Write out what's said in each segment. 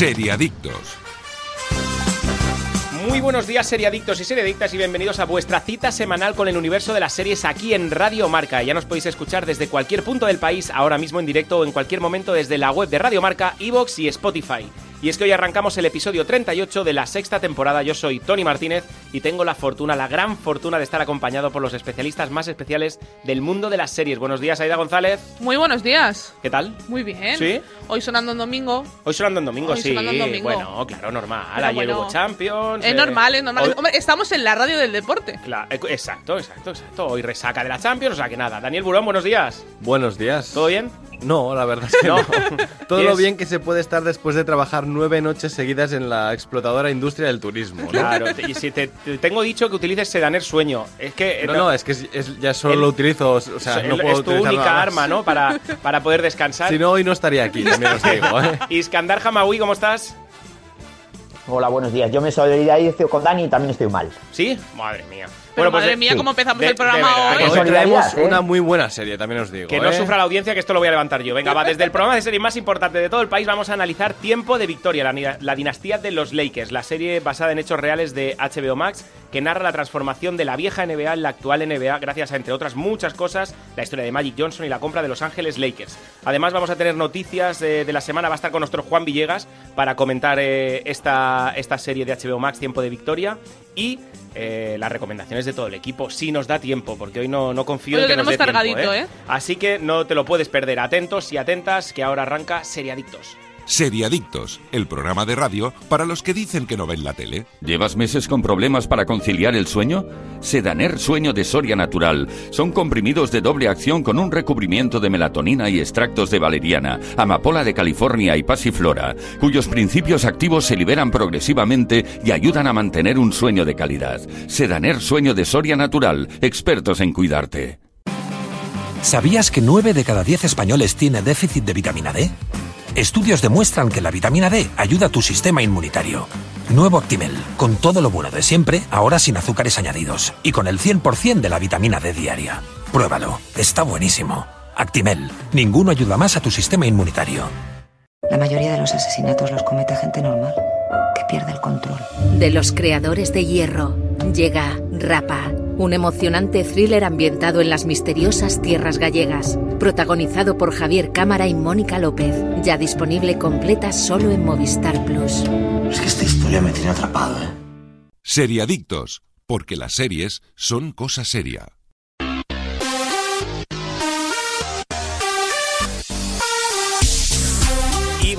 Seriadictos. Muy buenos días, seriadictos y seriadictas, y bienvenidos a vuestra cita semanal con el universo de las series aquí en Radio Marca. Ya nos podéis escuchar desde cualquier punto del país, ahora mismo en directo o en cualquier momento desde la web de Radio Marca, Evox y Spotify. Y es que hoy arrancamos el episodio 38 de la sexta temporada. Yo soy Tony Martínez y tengo la fortuna, la gran fortuna de estar acompañado por los especialistas más especiales del mundo de las series. Buenos días, Aida González. Muy buenos días. ¿Qué tal? Muy bien. ¿Sí? Hoy sonando en domingo. Hoy sonando en domingo, Hoy sí. sonando en domingo. Bueno, claro, normal. Pero Ayer bueno, hubo Champions. Es eh, normal, es normal. hoy- Hombre, estamos en la radio del deporte. Cla- eh, exacto, exacto, exacto. Hoy resaca de la Champions, o sea que nada. Daniel Burón, buenos días. Buenos días. ¿Todo bien? No, la verdad es que No. no. Todo ¿Tienes- lo bien que se puede estar después de trabajar nueve noches seguidas en la explotadora industria del turismo. ¿no? Claro, y si te, te tengo dicho que utilices Sedaner Sueño. Es que. eh, No, no, es que es- es- ya solo El- lo utilizo, o sea, es, no puedo es tu única arma, ¿no? Para, para poder descansar. Si no, hoy no estaría aquí, también os digo, ¿eh? Iskandar Hamawi, ¿cómo estás? Hola, buenos días. Yo me solidarizo con Dani y también estoy mal. ¿Sí? Madre mía. Pero pues madre de- mía, sí. cómo empezamos de- el programa verdad, hoy. Hoy traemos ¿eh? una muy buena serie, también os digo. Que no ¿eh? sufra la audiencia, que esto lo voy a levantar yo. Venga, va, desde el programa de serie más importante de todo el país vamos a analizar Tiempo de Victoria, la, dinastía de los Lakers, la serie basada en hechos reales de HBO Max, que narra la transformación de la vieja NBA en la actual NBA, gracias a, entre otras muchas cosas, la historia de Magic Johnson y la compra de Los Ángeles Lakers. Además, vamos a tener noticias eh, de la semana, va a estar con nuestro Juan Villegas para comentar eh, esta, esta serie de HBO Max, Tiempo de Victoria, y... eh, las recomendaciones de todo el equipo, si nos da tiempo, porque hoy no, no confío Hoy en que nos dé tiempo, cargadito, ¿eh? ¿eh? Así que no te lo puedes perder. Atentos y atentas, que ahora arranca Seriadictos. Seriadictos, el programa de radio para los que dicen que no ven la tele. ¿Llevas meses con problemas para conciliar el sueño? Sedaner Sueño de Soria Natural. Son comprimidos de doble acción con un recubrimiento de melatonina y extractos de valeriana, amapola de California y pasiflora, cuyos principios activos se liberan progresivamente y ayudan a mantener un sueño de calidad. Sedaner Sueño de Soria Natural. Expertos en cuidarte. ¿Sabías que 9 de cada 10 españoles tiene déficit de vitamina D? Estudios demuestran que la vitamina D ayuda a tu sistema inmunitario. Nuevo Actimel, con todo lo bueno de siempre, ahora sin azúcares añadidos y con el 100% de la vitamina D diaria. Pruébalo, está buenísimo. Actimel, ninguno ayuda más a tu sistema inmunitario. La mayoría de los asesinatos los comete gente normal, que pierde el control. De los creadores de Hierro, llega Rapa, un emocionante thriller ambientado en las misteriosas tierras gallegas, protagonizado por Javier Cámara y Mónica López, ya disponible completa solo en Movistar Plus. Es que esta historia me tiene atrapado, ¿eh? Seriadictos, porque las series son cosa seria.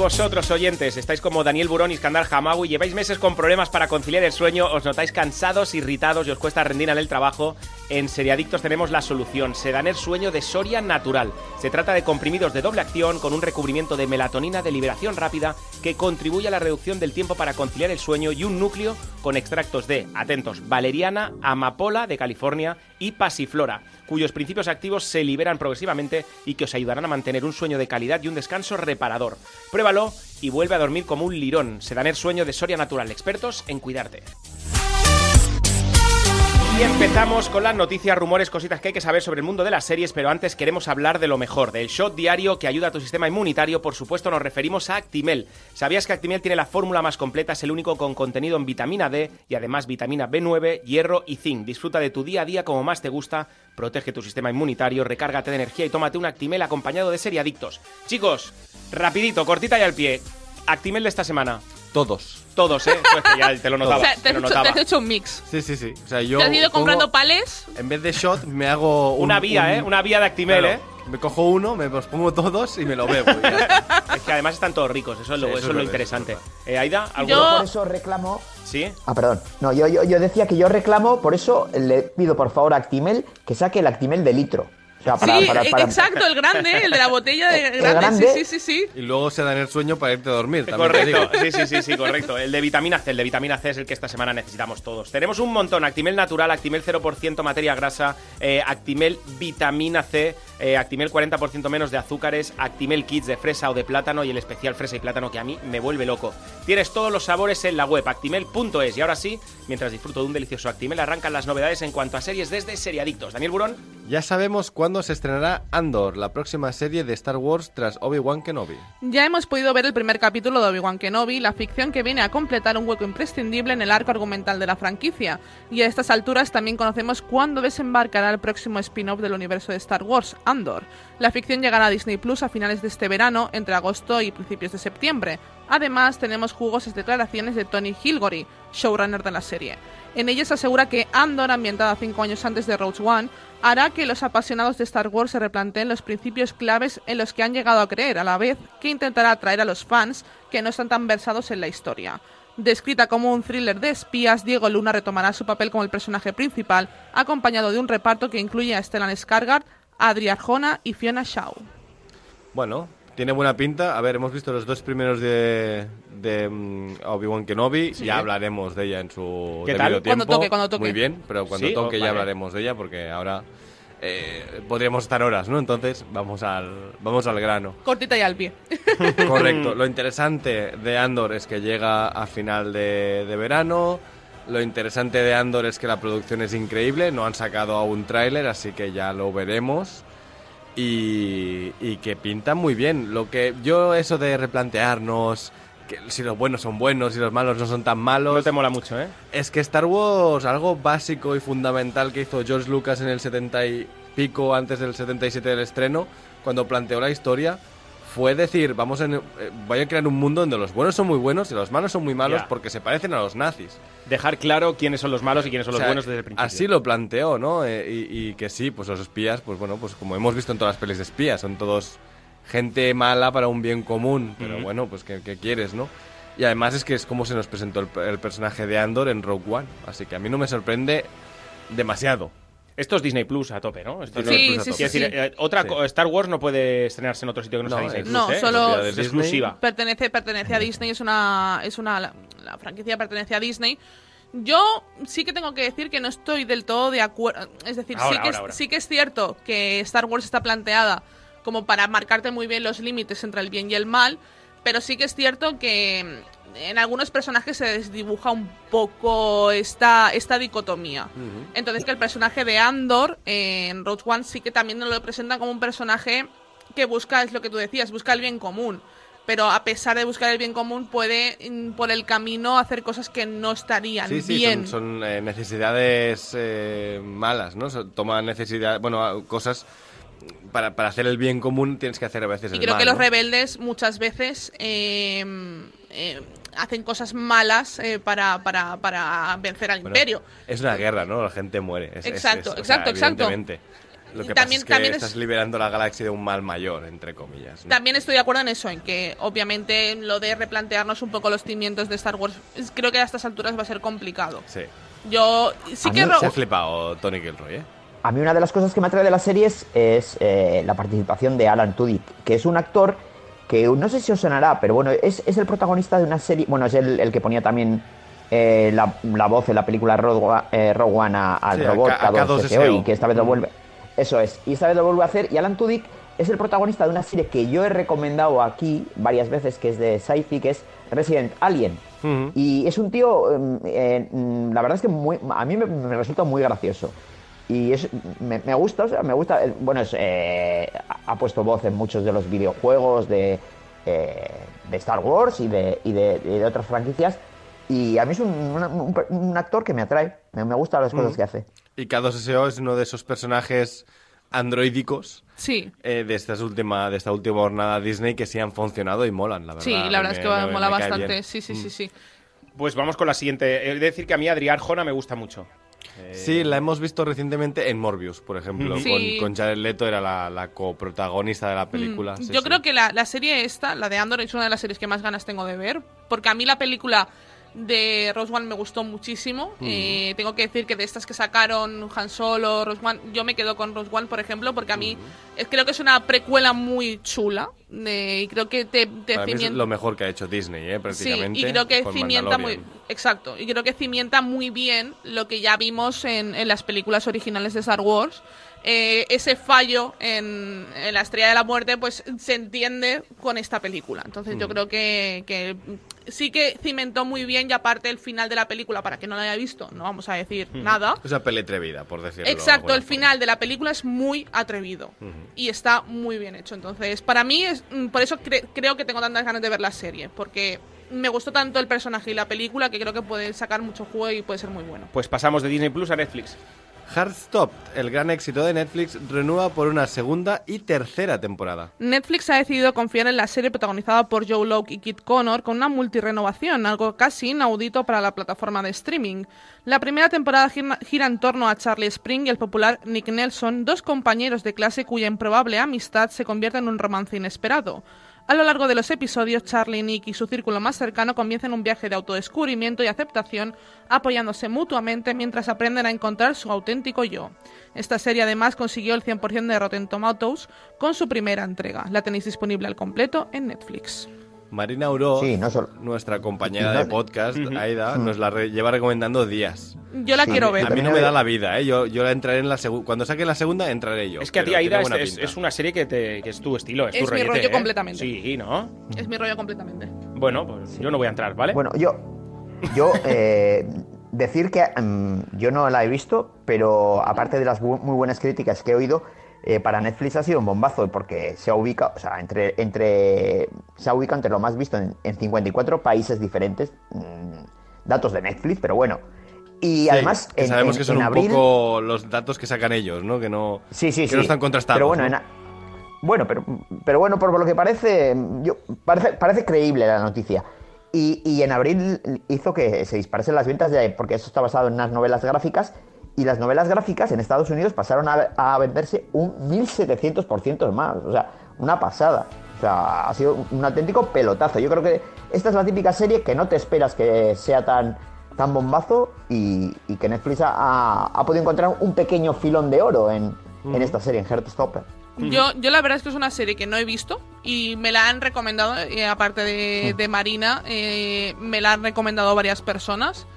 Vosotros, oyentes, estáis como Daniel Burón y Iskandar Hamawi, lleváis meses con problemas para conciliar el sueño, os notáis cansados, irritados y os cuesta rendir en el trabajo. En Seriadictos tenemos la solución, Sedaner Sueño de Soria Natural. Se trata de comprimidos de doble acción con un recubrimiento de melatonina de liberación rápida que contribuye a la reducción del tiempo para conciliar el sueño y un núcleo con extractos de, atentos, valeriana, amapola de California y pasiflora, cuyos principios activos se liberan progresivamente y que os ayudarán a mantener un sueño de calidad y un descanso reparador. Pruébalo y vuelve a dormir como un lirón. Sedaner Sueño de Soria Natural, expertos en cuidarte. Y empezamos con las noticias, rumores, cositas que hay que saber sobre el mundo de las series, pero antes queremos hablar de lo mejor, del shot diario que ayuda a tu sistema inmunitario, por supuesto nos referimos a Actimel. ¿Sabías que Actimel tiene la fórmula más completa, es el único con contenido en vitamina D y además vitamina B9, hierro y zinc? Disfruta de tu día a día como más te gusta, protege tu sistema inmunitario, recárgate de energía y tómate un Actimel acompañado de seriadictos. Chicos, rapidito, cortita y al pie. Actimel de esta semana. Todos. Todos, ¿eh? Pues que ya te lo notaba. o sea, te te has, hecho, te notaba. has hecho un mix. Sí, sí, sí. O sea, yo te has ido comprando pales. En vez de shot, me hago un- Una vía, un- ¿eh? Una vía de Actimel, Claro, ¿eh? Me cojo uno, me los pongo todos y me lo bebo. Es que además están todos ricos, eso es lo, Sí, eso eso es lo interesante. Eh, Aida, ¿alguno? Yo- Por eso reclamo. ¿Sí? Ah, perdón. No, yo, yo, yo decía que yo reclamo, por eso le pido por favor a Actimel que saque el Actimel de litro. O sea, para, sí, para- para- exacto, el grande, el de la botella de El grande. grande. Sí, sí, sí, sí. Y luego se dan el sueño para irte a dormir. También te Correcto, digo. sí, sí, sí, sí, correcto. El de vitamina C, el de vitamina C es el que esta semana necesitamos todos. Tenemos un montón, Actimel natural, Actimel 0% materia grasa, eh, Actimel vitamina C, eh, Actimel 40% menos de azúcares, Actimel Kids de fresa o de plátano y el especial fresa y plátano que a mí me vuelve loco. Tienes todos los sabores en la web actimel.es y ahora sí, mientras disfruto de un delicioso Actimel, arrancan las novedades en cuanto a series desde Seriadictos. Daniel Burón. Ya sabemos cuándo se estrenará Andor, la próxima serie de Star Wars tras Obi-Wan Kenobi. Ya hemos podido ver el primer capítulo de Obi-Wan Kenobi, la ficción que viene a completar un hueco imprescindible en el arco argumental de la franquicia. Y a estas alturas también conocemos cuándo desembarcará el próximo spin-off del universo de Star Wars, Andor. La ficción llegará a Disney Plus a finales de este verano, entre agosto y principios de septiembre. Además, tenemos jugosas declaraciones de Tony Hilgory, showrunner de la serie. En ellas asegura que Andor, ambientada cinco años antes de Rogue One, hará que los apasionados de Star Wars se replanteen los principios claves en los que han llegado a creer, a la vez que intentará atraer a los fans que no están tan versados en la historia. Descrita como un thriller de espías, Diego Luna retomará su papel como el personaje principal, acompañado de un reparto que incluye a Stellan Skarsgård, Adri Arjona y Fiona Shaw. Bueno, tiene buena pinta. A ver, hemos visto los dos primeros de, de mm, Obi-Wan Kenobi. Sí. Ya hablaremos de ella en su ¿Qué debido tal? tiempo. Cuando toque, cuando toque. Muy bien, pero cuando Sí, toque oh, ya vale. hablaremos de ella porque ahora eh, podríamos estar horas, ¿no? Entonces vamos al, vamos al grano. Cortita y al pie. Correcto. Lo interesante de Andor es que llega a final de, de verano. Lo interesante de Andor es que la producción es increíble. No han sacado aún tráiler, así que ya lo veremos. Y, y que pinta muy bien. Lo que yo eso de replantearnos que si los buenos son buenos y los malos no son tan malos. No te mola mucho, ¿eh? Es que Star Wars, algo básico y fundamental que hizo George Lucas en el 70 y pico, antes del 77 del estreno, cuando planteó la historia, fue decir, vamos en, eh, voy a crear un mundo donde los buenos son muy buenos y los malos son muy malos Ya. porque se parecen a los nazis. Dejar claro quiénes son los malos y quiénes son O los sea, buenos desde el principio. Así lo planteó, ¿no? Eh, y, y que sí, pues los espías, pues bueno, pues como hemos visto en todas las pelis de espías, son todos gente mala para un bien común, pero bueno, pues ¿qué, qué quieres, no? Y además es que es como se nos presentó el, el personaje de Andor en Rogue One, así que a mí no me sorprende demasiado. Esto es Disney Plus a tope, ¿no? Esto Disney Sí, Plus a sí, tope. Quiero sí, decir, sí. eh, otra Star Wars no puede estrenarse en otro sitio que no, sea No, Disney es- Plus, No, ¿eh? solo- es, exclusiva. Pertenece, pertenece a Disney, es una, es una, la, la franquicia pertenece a Disney. Yo sí que tengo que decir que no estoy del todo de acuerdo. Es decir, Ahora, sí, que ahora, es, ahora. sí que es cierto que Star Wars está planteada como para marcarte muy bien los límites entre el bien y el mal, pero sí que es cierto que mm, en algunos personajes se desdibuja un poco esta, esta dicotomía. Entonces que el personaje de Andor eh, en Rogue One sí que también nos lo presentan como un personaje que busca, es lo que tú decías, busca el bien común. Pero a pesar de buscar el bien común, puede mm, por el camino hacer cosas que no estarían Sí, sí, bien. son, son, eh, necesidades eh, malas, ¿no? Toma necesidad, bueno, cosas para, para hacer el bien común tienes que hacer a veces Y el creo mal, que los rebeldes muchas veces eh, eh, hacen cosas malas eh, para, para, para vencer al Bueno, imperio. Es una guerra, ¿no? La gente muere. Es- Exacto, es- exacto, sea, exacto. evidentemente. Lo que también- pasa es que también es- estás liberando la galaxia de un mal mayor, entre comillas. ¿no? También estoy de acuerdo en eso, en que obviamente lo de replantearnos un poco los cimientos de Star Wars, creo que a estas alturas va a ser complicado. Sí. Yo sí A que... mí Se ha flipado Tony Gilroy, ¿eh? A mí una de las cosas que me atrae de las series es eh, la participación de Alan Tudyk, que es un actor que no sé si os sonará, pero bueno, es, es el protagonista de una serie, bueno, es el, el que ponía también eh, la, la voz en la película Rogue, One- eh, Rogue One a- al Sí, a robot K- a K2SO K2SO. y que esta vez lo vuelve. Eso es, y esta vez lo vuelve a hacer. Y Alan Tudyk es el protagonista de una serie que yo he recomendado aquí varias veces, que es de sci-fi, que es Resident Alien. Y es un tío, em, mm, la verdad es que muy- a mí me, me resulta muy gracioso. Y es, me, me gusta, o sea, me gusta. Bueno, es, eh, ha puesto voz en muchos de los videojuegos de, eh, de Star Wars y de, y de, otras franquicias. Y a mí es un, una- un actor que me atrae. Me, me gustan las cosas que hace. Y K2SO es uno de esos personajes androídicos Sí, eh, de, estas última, de esta última jornada Disney que sí han funcionado y molan, la verdad. sí, la verdad Me- es que me- mola bastante. bien. Sí, sí, sí, sí. Pues vamos con la siguiente. He de decir que a mí Adrián Arjona me gusta mucho. Eh, Sí, la hemos visto recientemente en Morbius, por ejemplo. Sí. Con, con Jared Leto era la, la coprotagonista de la película. Mm, sí, Yo sí. creo que la, la serie esta, la de Andor, es una de las series que más ganas tengo de ver. Porque a mí la película de One me gustó muchísimo. Eh, tengo que decir que de estas que sacaron Han Solo, One, yo me quedo con One, por ejemplo, porque a mí creo que es una precuela muy chula. eh, y creo que te, te Para mí es cimienta- lo mejor que ha hecho Disney, ¿eh? Sí, prácticamente. y creo que cimienta muy exacto, y creo que cimienta muy bien lo que ya vimos en, en las películas originales de Star Wars. eh, ese fallo en, en la Estrella de la Muerte pues se entiende con esta película. Entonces yo creo que, que sí que cimentó muy bien y aparte el final de la película, para que no la haya visto, no vamos a decir Mm. nada. O sea, peli atrevida, por decirlo. de Exacto, el final de la película es muy atrevido Ujú. y está muy bien hecho. Entonces, para mí, es, mm, por eso cre- creo que tengo tantas ganas de ver la serie, porque me gustó tanto el personaje y la película que creo que puede sacar mucho juego y puede ser muy bueno. Pues pasamos de Disney Plus a Netflix. Heartstop, el gran éxito de Netflix, renueva por una segunda y tercera temporada. Netflix ha decidido confiar en la serie protagonizada por Joe Locke y Kit Connor con una multirenovación, algo casi inaudito para la plataforma de streaming. La primera temporada gira en torno a Charlie Spring y el popular Nick Nelson, dos compañeros de clase cuya improbable amistad se convierte en un romance inesperado. A lo largo de los episodios, Charlie, Nick y su círculo más cercano comienzan un viaje de autodescubrimiento y aceptación, apoyándose mutuamente mientras aprenden a encontrar su auténtico yo. Esta serie además consiguió el 100% de Rotten Tomatoes con su primera entrega. La tenéis disponible al completo en Netflix. Marina Uro, Sí, no solo- nuestra compañera de podcast. Aida, nos la re- lleva recomendando días. Yo la Sí, quiero ver. A mí no me da la vida, ¿eh? Yo, yo la entraré en la segunda. Cuando saque la segunda, entraré yo. Es que a ti, Aida, es, es una serie que, te, que es tu estilo, es, Es tu mi rollete, rollo ¿eh? completamente. Sí, ¿no? Es mi rollo completamente. Bueno, pues yo no voy a entrar, ¿vale? Bueno, yo, yo eh, decir que mm, yo no la he visto, pero aparte de las bu- muy buenas críticas que he oído, eh, para Netflix ha sido un bombazo, porque se ha ubicado, o sea, entre, entre, se ha ubicado entre lo más visto en, en 54 países diferentes, mm, datos de Netflix, pero bueno. Y Sí, además, que en, sabemos en- que son un abril, poco los datos que sacan ellos, ¿no? Que no, Sí, sí, que sí. no están contrastados. Pero bueno, ¿no? a- bueno, pero, pero bueno, por lo que parece, yo, parece, parece creíble la noticia. Y, y en abril hizo que se disparasen las ventas, de, porque eso está basado en unas novelas gráficas, y las novelas gráficas en Estados Unidos pasaron a, a venderse un 1700% más. O sea, una pasada. O sea, ha sido un auténtico pelotazo. Yo creo que esta es la típica serie que no te esperas que sea tan, tan bombazo y, y que Netflix ha, ha podido encontrar un pequeño filón de oro en, en esta serie, en Heartstopper. Yo, yo la verdad es que es una serie que no he visto y me la han recomendado, eh, aparte de, de Marina, eh, me la han recomendado varias personas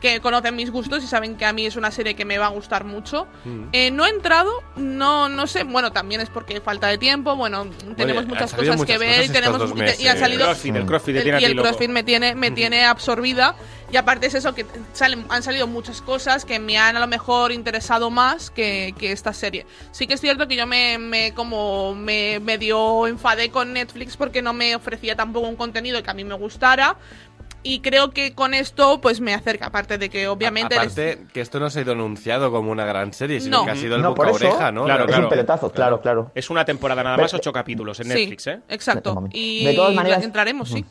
que conocen mis gustos y saben que a mí es una serie que me va a gustar mucho. Eh, no he entrado, no, no sé, bueno, también es porque falta de tiempo, bueno, tenemos muchas cosas que ver cosas y tenemos dos y meses. salido El crossfit, el crossfit te el- tiene y el. CrossFit me tiene, me tiene absorbida. Y aparte es eso, que salen, han salido muchas cosas que me han a lo mejor interesado más que, que esta serie. Sí que es cierto que yo me, me como me medio enfadé con Netflix porque no me ofrecía tampoco un contenido que a mí me gustara. Y creo que con esto pues me acerca, aparte de que obviamente... Aparte, que esto no se ha ido anunciado como una gran serie, sino No. que ha sido el No, boca oreja, ¿no? Claro, es claro. un pelotazo, claro, claro. Es una temporada nada más, ocho capítulos en sí, Netflix, ¿eh? Exacto. Y De todas maneras- entraremos, sí.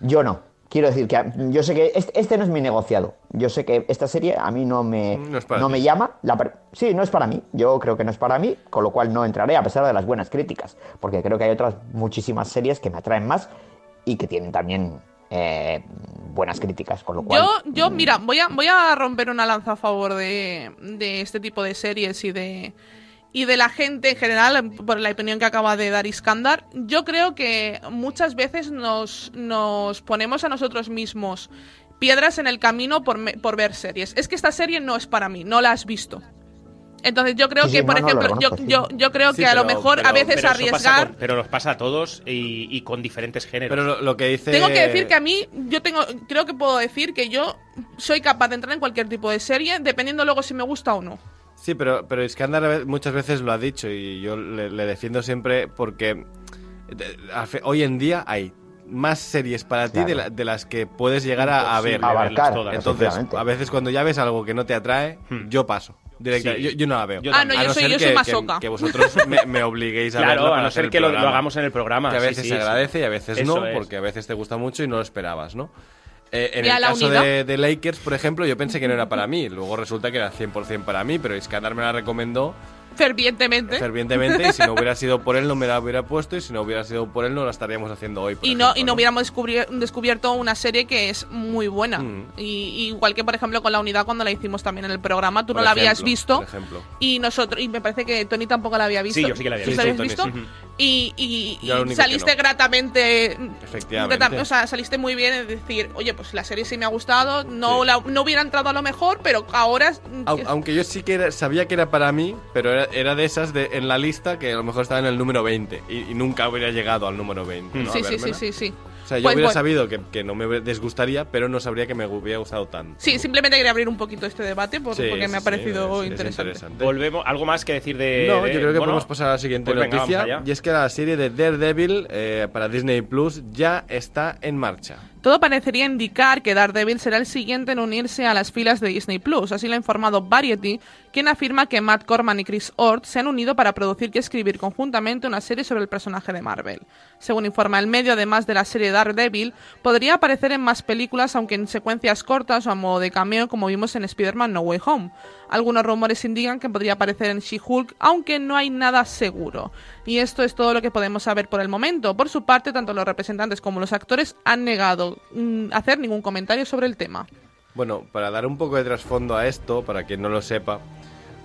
Yo no. Quiero decir que yo sé que este, este no es mi negociado. Yo sé que esta serie a mí no me, No es para no ti. me llama. La sí, no es para mí. Yo creo que no es para mí, con lo cual no entraré a pesar de las buenas críticas. Porque creo que hay otras muchísimas series que me atraen más y que tienen también eh, buenas críticas. Con lo cual, Yo, yo, mira, voy a, voy a romper una lanza a favor de, de este tipo de series y de y de la gente en general, por la opinión que acaba de dar Iskandar. Yo creo que muchas veces nos, nos ponemos a nosotros mismos piedras en el camino por, por ver series. Es que esta serie no es para mí, no la has visto. Entonces yo creo Sí, sí, que, por no, no, lo ejemplo, yo, yo, yo creo Sí, que a lo pero- mejor a veces Pero arriesgar... con- pero nos pasa a todos y, y con diferentes géneros. Pero lo, lo que dice... Tengo que decir que a mí, yo tengo, creo que puedo decir que yo soy capaz de entrar en cualquier tipo de serie, dependiendo luego si me gusta o no. Sí, pero, pero Iskandar muchas veces lo ha dicho y yo le, le defiendo siempre porque hoy en día hay más series para ti Claro. de, la- de las que puedes llegar a, a ver. Abarcar, verlas todas. Entonces, a veces cuando ya ves algo que no te atrae, Hmm. yo paso. Directa, Sí. yo, yo no la veo. Yo Ah, no, A yo soy- ser yo soy que, masoca. Que, que vosotros me, me obliguéis a claro, a para no ser que lo, lo hagamos en el programa. Que a veces sí, se sí. agradece y a veces Eso no, es. porque a veces te gusta mucho y no lo esperabas, ¿no? Eh, en a el caso de, de Lakers, por ejemplo, yo pensé que no era para mí. Luego resulta que era 100% para mí, pero Iskandar me la recomendó Fervientemente. fervientemente y si no hubiera sido por él no me la hubiera puesto y si no hubiera sido por él no la estaríamos haciendo hoy. por Y no, y no hubiéramos descubri- descubierto una serie que es muy buena. Mm. Y, y igual que, por ejemplo, con la unidad cuando la hicimos también en el programa, tú Por no la habías visto. por ejemplo. Y nosotros, y me parece que Tony tampoco la había visto. Sí, yo sí que la había ¿Tú visto. habías Tony, visto? sí. Y, y- y saliste no. gratamente. Efectivamente. o sea, saliste muy bien en decir, oye, pues la serie sí me ha gustado. No, Sí. la- no hubiera entrado a lo mejor, pero ahora. Au- Aunque yo sí que era- sabía que era para mí, pero era, era de esas de, en la lista que a lo mejor estaba en el número 20 y, y nunca hubiera llegado al número 20. ¿no? A sí, sí, sí, sí, sí. O sea, yo Pues hubiera bueno. sabido que, que no me desgustaría, pero no sabría que me hubiera gustado tanto. Sí, simplemente quería abrir un poquito este debate por- Sí, porque sí, me ha parecido es- es interesante. interesante. Volvemos, ¿algo más que decir de...? No, de- yo creo que bueno, podemos pasar a la siguiente pues noticia. Y es que la serie de Daredevil eh, para Disney Plus ya está en marcha. Todo parecería indicar que Daredevil será el siguiente en unirse a las filas de Disney Plus. Así lo ha informado Variety, quien afirma que Matt Corman y Chris Ord se han unido para producir y escribir conjuntamente una serie sobre el personaje de Marvel. Según informa el medio, además de la serie Daredevil, podría aparecer en más películas, aunque en secuencias cortas o a modo de cameo, como vimos en Spider-Man No Way Home. Algunos rumores indican que podría aparecer en She-Hulk, aunque no hay nada seguro. Y esto es todo lo que podemos saber por el momento. Por su parte, tanto los representantes como los actores han negado mm, hacer ningún comentario sobre el tema. Bueno, para dar un poco de trasfondo a esto, para quien no lo sepa,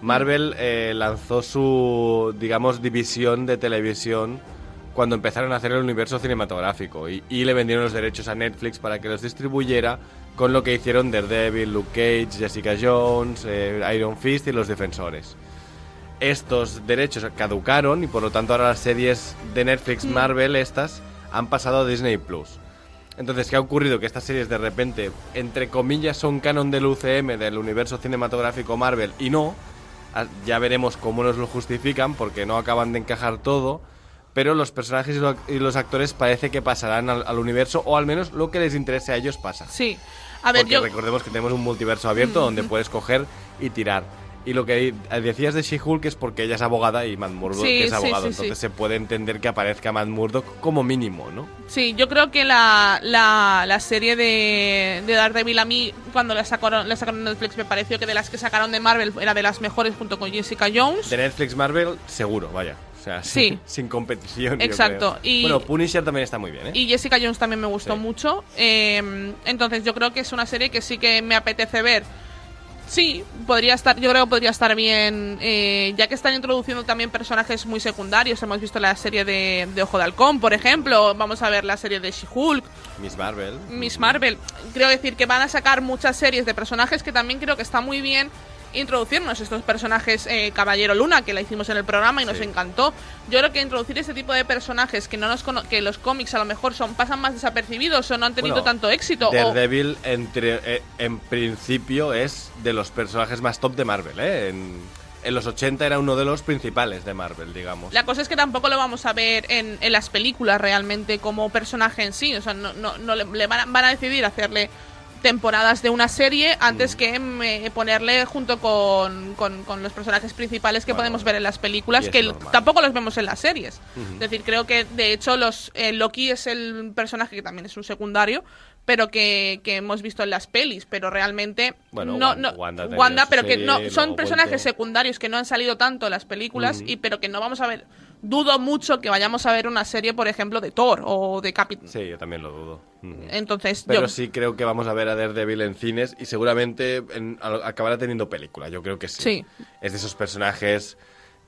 Marvel eh, lanzó su, digamos, división de televisión cuando empezaron a hacer el universo cinematográfico y, le vendieron los derechos a Netflix para que los distribuyera con lo que hicieron Daredevil, Luke Cage, Jessica Jones, eh, Iron Fist y los Defensores. Estos derechos caducaron y por lo tanto ahora las series de Netflix Marvel estas han pasado a Disney Plus. Entonces, ¿qué ha ocurrido? Que estas series de repente, entre comillas, son canon del UCM, del universo cinematográfico Marvel, y no. Ah, Ya veremos cómo nos lo justifican, porque no acaban de encajar todo. Pero los personajes y lo- y los actores parece que pasarán al, al universo, o al menos lo que les interese a ellos pasa. Sí. A ver, Porque yo... recordemos que tenemos un multiverso abierto donde puedes coger y tirar. Y lo que decías de She-Hulk es porque ella es abogada y Matt Murdock Sí, es abogado. sí, entonces se puede entender que aparezca Matt Murdock como mínimo, ¿no? Sí, yo creo que la, la, la serie de, de Daredevil a mí, cuando la sacaron, la sacaron en Netflix, me pareció que de las que sacaron de Marvel era de las mejores junto con Jessica Jones. De Netflix Marvel, seguro, vaya. O sea, Sí. sin, sin competición. Exacto, y- Bueno, Punisher también está muy bien, ¿eh? Y Jessica Jones también me gustó mucho. Eh, entonces yo creo que es una serie que sí que me apetece ver. Sí, podría estar, yo creo que podría estar bien, eh, ya que están introduciendo también personajes muy secundarios. Hemos visto la serie de, de Ojo de Halcón, por ejemplo. Vamos a ver la serie de She-Hulk, Miss Marvel. Miss Marvel. Creo decir que van a sacar muchas series de personajes que también creo que está muy bien introducirnos estos personajes eh, Caballero Luna que la hicimos en el programa y nos encantó. Yo creo que introducir este tipo de personajes que no nos cono- que los cómics a lo mejor son pasan más desapercibidos o no han tenido Bueno, tanto éxito o- Daredevil, entre, eh, en principio, es de los personajes más top de Marvel, ¿eh? En, en los 80 era uno de los principales de Marvel, digamos. La cosa es que tampoco lo vamos a ver en, en las películas realmente como personaje en sí. O sea, no, no, no le, le van, a, van a decidir hacerle temporadas de una serie antes Mm. que me- ponerle junto con, con- con los personajes principales que Bueno, podemos ver en las películas, que normal. tampoco los vemos en las series. Es decir, creo que de hecho los eh, Loki es el personaje que también es un secundario, pero que, que hemos visto en las pelis, pero realmente Bueno, no, Wanda- no- Wanda pero que no son personajes vuelto. secundarios que no han salido tanto en las películas y pero que no vamos a ver dudo mucho que vayamos a ver una serie por ejemplo de Thor o de Capitán Sí, yo también lo dudo. Entonces Pero yo sí creo que vamos a ver a Daredevil en cines y seguramente en- a- acabará teniendo película. Yo creo que sí. Sí. Es de esos personajes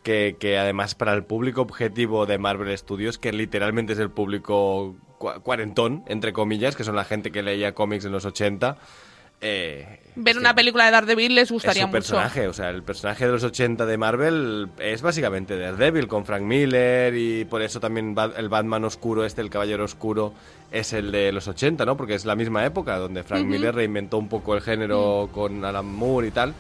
que, que además para el público objetivo de Marvel Studios, que literalmente es el público cua- cuarentón, entre comillas, que son la gente que leía cómics en los 80, eh, ver es una película de Daredevil les es gustaría su mucho personaje, o sea, el personaje de los 80 de Marvel es básicamente Daredevil con Frank Miller y por eso también el Batman oscuro, este, el Caballero Oscuro, es el de los 80, ¿no? Porque es la misma época donde Frank. Miller reinventó un poco el género con Alan Moore y tal.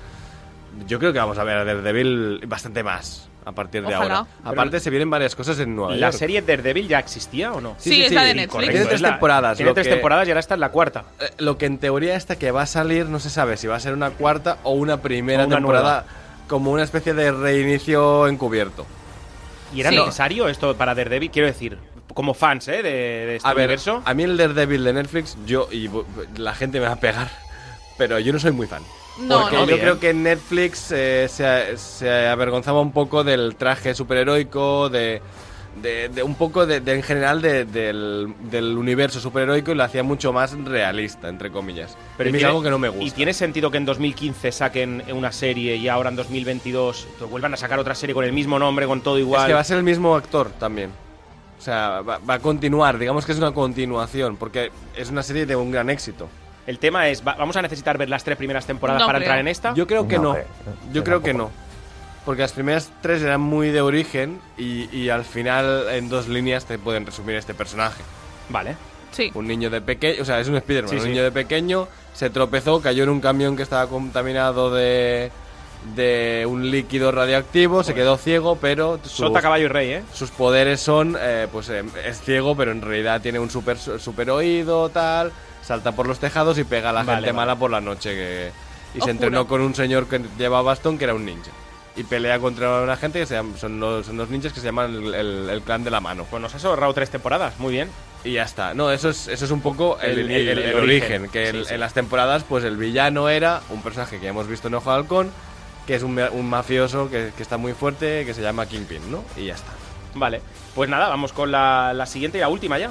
Yo creo que vamos a ver a Daredevil bastante más a partir de Ojalá. ahora. Aparte, se vienen varias cosas en Nueva ¿La York. serie Daredevil ya existía o no? Sí, es la de Netflix. Tiene tres temporadas. Tiene tres que- temporadas y ahora está en la cuarta. eh, Lo que en teoría está que va a salir, no se sabe si va a ser una cuarta o una primera O una temporada como una especie de reinicio encubierto. ¿Y era Sí. necesario esto para Daredevil? Quiero decir, como fans ¿eh? de, de este A ver, universo. a mí el Daredevil de Netflix, yo y la gente me va a pegar, pero yo no soy muy fan. No, Porque no. yo Bien. creo que Netflix eh, se, se avergonzaba un poco del traje superheroico, de, de, de un poco de, de- en general de- del, del universo superheroico y lo hacía mucho más realista, entre comillas. Pero y es algo que no me gusta. ¿Y tiene sentido que en 2015 saquen una serie y ahora en 2022 vuelvan a sacar otra serie con el mismo nombre, con todo igual? Es que va a ser el mismo actor también. O sea, va, va a continuar, digamos que es una continuación, porque es una serie de un gran éxito. El tema es, ¿va- ¿vamos a necesitar ver las tres primeras temporadas No para creo. entrar en esta? Yo creo que No, no. Yo creo que no. Porque las primeras tres eran muy de origen y, y al final en dos líneas te pueden resumir este personaje. Vale. Sí. Un niño de pequeño, o sea, es un Spiderman, Sí, un sí. niño de pequeño se tropezó, cayó en un camión que estaba contaminado de, de un líquido radioactivo, se quedó ciego, pero sus, Sota, caballo y rey, ¿eh? sus poderes son, eh, pues eh, es ciego, pero en realidad tiene un super, super oído, tal, salta por los tejados y pega a la Vale, gente vale. mala por la noche. Que, y se entrenó con un señor que lleva bastón, que era un ninja. Y pelea contra una gente que se llama- son, los, son los ninjas que se llaman el, el- el clan de la mano. Pues nos has ahorrado tres temporadas, muy bien. Y ya está. No, eso es, eso es un poco el, El- el- el- el el origen. origen. Que Sí, en, sí. en las temporadas, pues el villano era un personaje que ya hemos visto en Ojo de Halcón, que es un, ma- un mafioso que, que está muy fuerte, que se llama Kingpin, ¿no? Y ya está. Vale. Pues nada, vamos con la, la siguiente y la última ya.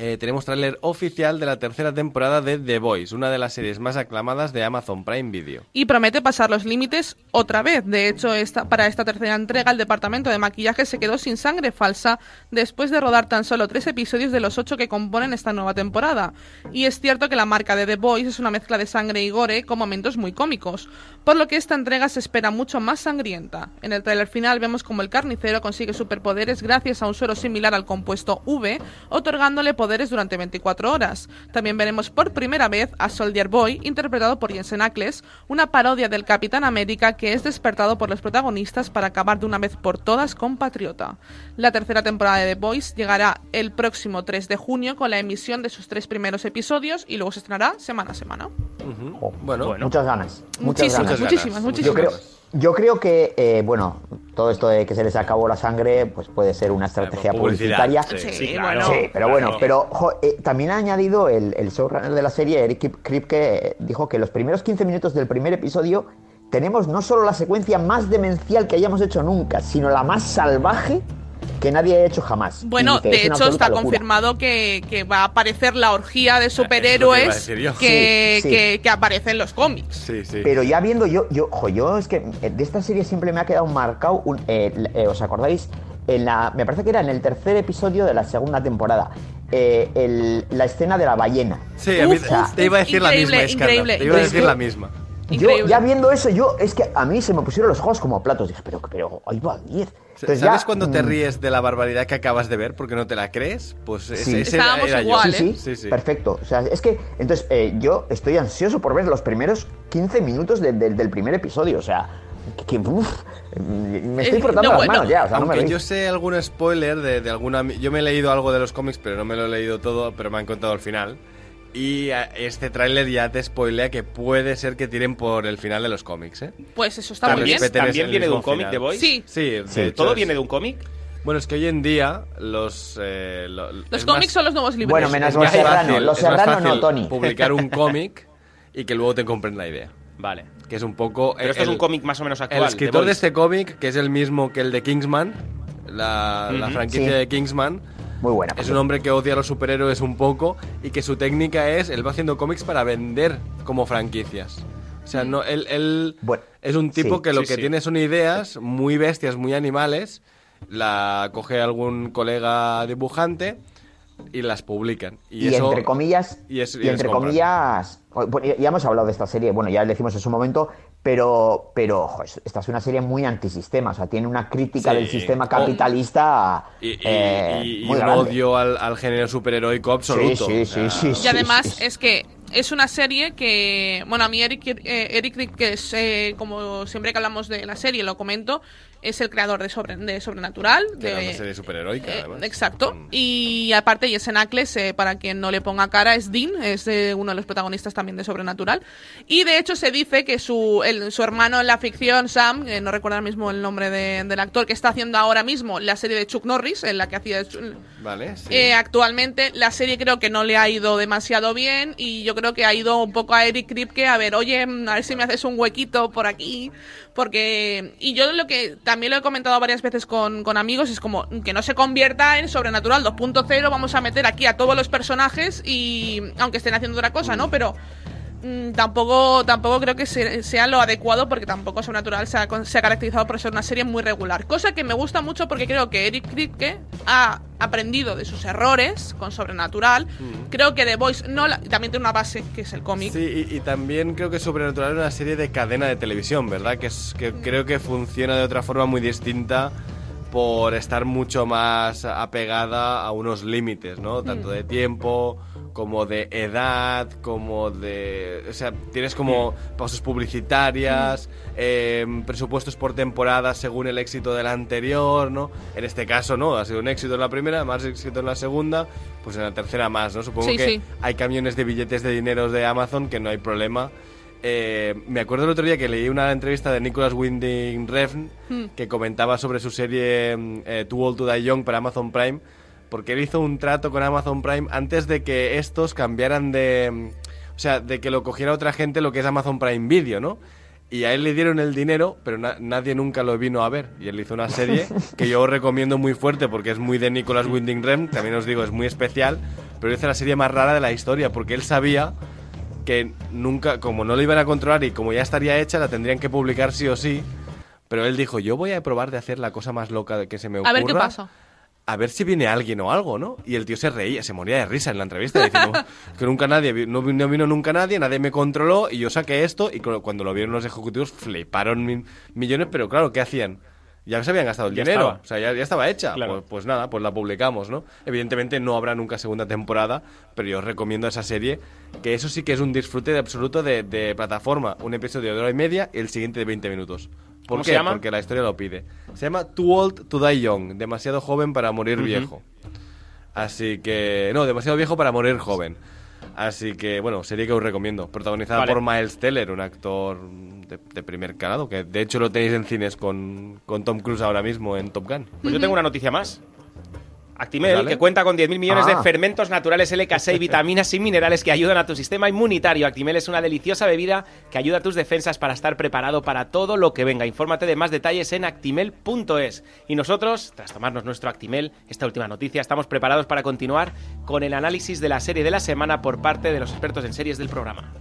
Eh, tenemos tráiler oficial de la tercera temporada de The Voice, una de las series más aclamadas de Amazon Prime Video. Y promete pasar los límites otra vez. De hecho, esta, para esta tercera entrega, el departamento de maquillaje se quedó sin sangre falsa después de rodar tan solo tres episodios de los ocho que componen esta nueva temporada. Y es cierto que la marca de The Voice es una mezcla de sangre y gore con momentos muy cómicos, por lo que esta entrega se espera mucho más sangrienta. En el tráiler final vemos como el carnicero consigue superpoderes gracias a un suero similar al compuesto V, otorgándole poderes durante 24 horas. También veremos por primera vez a Soldier Boy, interpretado por Jensen Ackles, una parodia del Capitán América que es despertado por los protagonistas para acabar de una vez por todas con Patriota. La tercera temporada de The Boys llegará el próximo 3 de junio con la emisión de sus tres primeros episodios y luego se estrenará semana a semana. Bueno, Muchas ganas. Muchas Muchísimas, ganas. muchísimas, Muchas Yo muchísimas. creo, yo creo que, eh, bueno, todo esto de que se les acabó la sangre, pues puede ser una estrategia publicitaria. sí. Sí, claro. Sí, pero bueno, Claro. pero jo, eh, también ha añadido el, el showrunner de la serie, Eric Krip- Kripke, dijo que los primeros 15 minutos del primer episodio tenemos no solo la secuencia más demencial que hayamos hecho nunca, sino la más salvaje que nadie ha hecho jamás. Bueno, de "Es una hecho está locura". confirmado que, que va a aparecer la orgía de iba a superhéroes que, Sí, sí. que, que aparece en los cómics. sí, sí. Pero ya viendo yo, yo, jo, yo es que eh, de esta serie siempre me ha quedado marcado, un, eh, eh, ¿os acordáis? En la, me parece que era en el tercer episodio de la segunda temporada, eh, el- la escena de la ballena. Sí, a mí Uf, te- uf, te iba a decir la misma, increíble, Te iba a decir la misma. Yo, Increíble. ya viendo eso, yo, es que a mí se me pusieron los ojos como platos. Dije, pero, pero, ahí va 10. Entonces ¿Sabes ya, cuando te mm, ríes de la barbaridad que acabas de ver porque no te la crees? Pues ese, Sí. ese Estábamos era yo. igual, Sí, ¿eh? sí, Sí, perfecto. O sea, es que, entonces, eh, yo estoy ansioso por ver los primeros 15 minutos de- de- del primer episodio. O sea, que, uf, me estoy Eh, frotando no, las manos ya. O sea, no me Aunque yo sé algún spoiler de, de alguna... Yo me he leído algo de los cómics, pero no me lo he leído todo, pero me han contado el final. Y eh, este tráiler ya te spoilea que puede ser que tiren por el final de los cómics, ¿eh? Pues eso está muy bien. ¿También viene de un cómic de Boys? Sí, Sí, Sí, ¿Todo es- viene de un cómic? Bueno, es que hoy en día los... eh, lo- los es cómics más- son los nuevos libros. Bueno, menos los serranos. Los serranos no, Tony. publicar un cómic y que luego te compren la idea. Vale. Que es un poco... Pero esto el- es un cómic más o menos actual. El escritor de este cómic, que es el mismo que el de Kingsman, la, franquicia Sí. de Kingsman, Muy buena. es un hombre que odia a los superhéroes un poco y que su técnica es, él va haciendo cómics para vender como franquicias. O sea, no, él, él Bueno, es un tipo sí, que lo sí, que sí. tiene son ideas muy bestias, muy animales, la coge algún colega dibujante y las publican. Y, Y, eso, entre comillas, y es- y y les entre comillas, bueno, ya hemos hablado de esta serie, bueno, ya le decimos en su momento, pero, pero ojo, es- esta es una serie muy antisistema, o sea, tiene una crítica Sí. del sistema Oh. capitalista y, y- eh, y- y muy un odio al, al género superheroico absoluto. Sí, sí, O sea, sí, sí, Y además sí, sí. es que es una serie que, bueno, a mí Eric, eh, Eric Rick, que es, eh, como siempre que hablamos de la serie, lo comento, es el creador de, sobre, de Sobrenatural. que de, era una serie superheroica, eh, además. exacto. Mm. Y aparte, Jensen Ackles, eh, para quien no le ponga cara, es Dean, es eh, uno de los protagonistas también de Sobrenatural. Y de hecho se dice que su, el- su hermano en la ficción, Sam, eh, no recuerdo ahora mismo el nombre de- del actor, que está haciendo ahora mismo la serie de Chuck Norris, en la que hacía... Vale, sí. Actualmente la serie creo que no le ha ido demasiado bien y yo creo que ha ido un poco a Eric Kripke a ver, oye, mm, a ver si me haces un huequito por aquí, porque... Y yo lo que también lo he comentado varias veces con, con amigos es como que no se convierta en Sobrenatural 2.0, vamos a meter aquí a todos los personajes y aunque estén haciendo otra cosa, ¿no? Pero... mm, Tampoco, tampoco creo que se- sea lo adecuado porque tampoco Sobrenatural se ha, con- se ha caracterizado por ser una serie muy regular. Cosa que me gusta mucho porque creo que Eric Kripke ha aprendido de sus errores con Sobrenatural. Creo que The Voice no la- también tiene una base, que es el cómic. Sí, y, y también creo que Sobrenatural es una serie de cadena de televisión, ¿verdad? Que, es, que creo que funciona de otra forma muy distinta por estar mucho más apegada a unos límites, ¿no? Tanto de tiempo como de edad, como de... O sea, tienes como pausas publicitarias, eh, presupuestos por temporada según el éxito de la anterior, ¿no? En este caso, ¿no? Ha sido un éxito en la primera, más éxito en la segunda, pues en la tercera más, ¿no? Supongo Sí, que sí. hay camiones de billetes de dinero de Amazon que no hay problema. Eh, me acuerdo el otro día que leí una entrevista de Nicholas Winding Refn Hmm. que comentaba sobre su serie mm, eh, Too Old to Die Young para Amazon Prime, porque él hizo un trato con Amazon Prime antes de que estos cambiaran de... mm, O sea, de que lo cogiera otra gente lo que es Amazon Prime Video, ¿no? Y a él le dieron el dinero, pero na- nadie nunca lo vino a ver. Y él hizo una serie que yo recomiendo muy fuerte porque es muy de Nicholas Winding Refn, también os digo, es muy especial, pero hizo la serie más rara de la historia porque él sabía que nunca, como no lo iban a controlar y como ya estaría hecha, la tendrían que publicar sí o sí. Pero él dijo, yo voy a probar de hacer la cosa más loca que se me ocurra. A ver qué pasa. A ver si viene alguien o algo, ¿no? Y el tío se reía, se moría de risa en la entrevista, diciendo que nunca nadie, no, no vino nunca nadie, nadie me controló y yo saqué esto y cu- cuando lo vieron los ejecutivos fliparon mi- millones, pero claro, ¿qué hacían? Ya se habían gastado el Ya dinero, estaba. o sea, ya, ya estaba hecha. Claro. Pues, pues nada, pues la publicamos, ¿no? Evidentemente no habrá nunca segunda temporada, pero yo os recomiendo esa serie, que eso sí que es un disfrute de absoluto de, de plataforma. Un episodio de hora y media y el siguiente de 20 minutos. ¿Por ¿Cómo qué? se llama? Porque la historia lo pide. Se llama Too Old to Die Young, demasiado joven para morir viejo. Así que... No, demasiado viejo para morir joven. Así que, bueno, serie que os recomiendo. Protagonizada Vale. por Miles Teller, un actor de, de primer calado, que de hecho lo tenéis en cines con, con Tom Cruise ahora mismo en Top Gun. Pues yo tengo una noticia más. Actimel, Pues que cuenta con 10.000 millones Ah. de fermentos naturales LK6, vitaminas y minerales que ayudan a tu sistema inmunitario. Actimel es una deliciosa bebida que ayuda a tus defensas para estar preparado para todo lo que venga. Infórmate de más detalles en actimel.es. Y nosotros, tras tomarnos nuestro Actimel, esta última noticia, estamos preparados para continuar con el análisis de la serie de la semana por parte de los expertos en series del programa.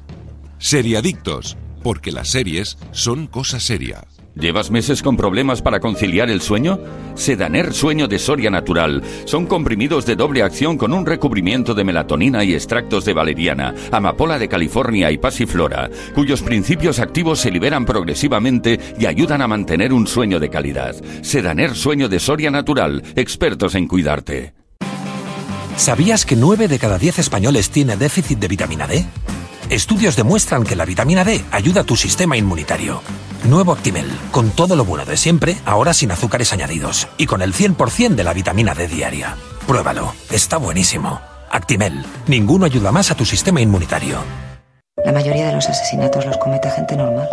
Seriadictos, porque las series son cosa seria. ¿Llevas meses con problemas para conciliar el sueño? Sedaner Sueño de Soria Natural. Son comprimidos de doble acción con un recubrimiento de melatonina y extractos de valeriana, amapola de California y pasiflora, cuyos principios activos se liberan progresivamente y ayudan a mantener un sueño de calidad. Sedaner Sueño de Soria Natural. Expertos en cuidarte. ¿Sabías que 9 de cada 10 españoles tiene déficit de vitamina D? Estudios demuestran que la vitamina D ayuda a tu sistema inmunitario. Nuevo Actimel, con todo lo bueno de siempre, ahora sin azúcares añadidos y con el 100% de la vitamina D diaria. Pruébalo, está buenísimo. Actimel, ninguno ayuda más a tu sistema inmunitario. La mayoría de los asesinatos los comete gente normal,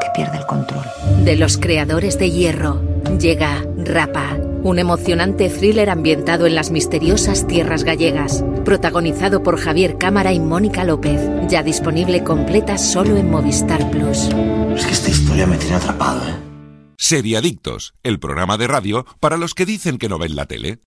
que pierde el control. De los creadores de Hierro, llega Rapa, un emocionante thriller ambientado en las misteriosas tierras gallegas, protagonizado por Javier Cámara y Mónica López, ya disponible completa solo en Movistar Plus. Es que esta historia me tiene atrapado, ¿eh? Seriadictos, el programa de radio para los que dicen que no ven la tele.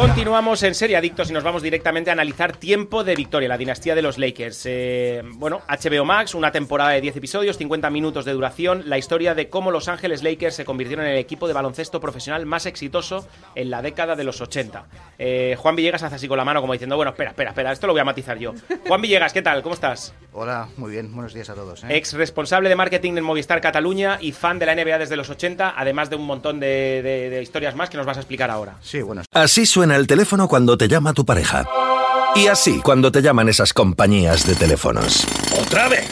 Continuamos en Serie Adictos y nos vamos directamente a analizar Tiempo de Victoria, la dinastía de los Lakers. Eh, bueno, HBO Max, una temporada de 10 episodios, 50 minutos de duración, la historia de cómo Los Ángeles Lakers se convirtieron en el equipo de baloncesto profesional más exitoso en la década de los 80. Eh, Juan Villegas hace así con la mano como diciendo, bueno, espera, espera, espera, esto lo voy a matizar yo. Juan Villegas, ¿qué tal? ¿Cómo estás? Hola, muy bien, buenos días a todos. ¿eh? Ex responsable de marketing en Movistar Cataluña y fan de la NBA desde los 80, además de un montón de, de- de historias más que nos vas a explicar ahora. Sí, bueno, Así suena el teléfono cuando te llama tu pareja. Y así cuando te llaman esas compañías de teléfonos. ¡Otra vez!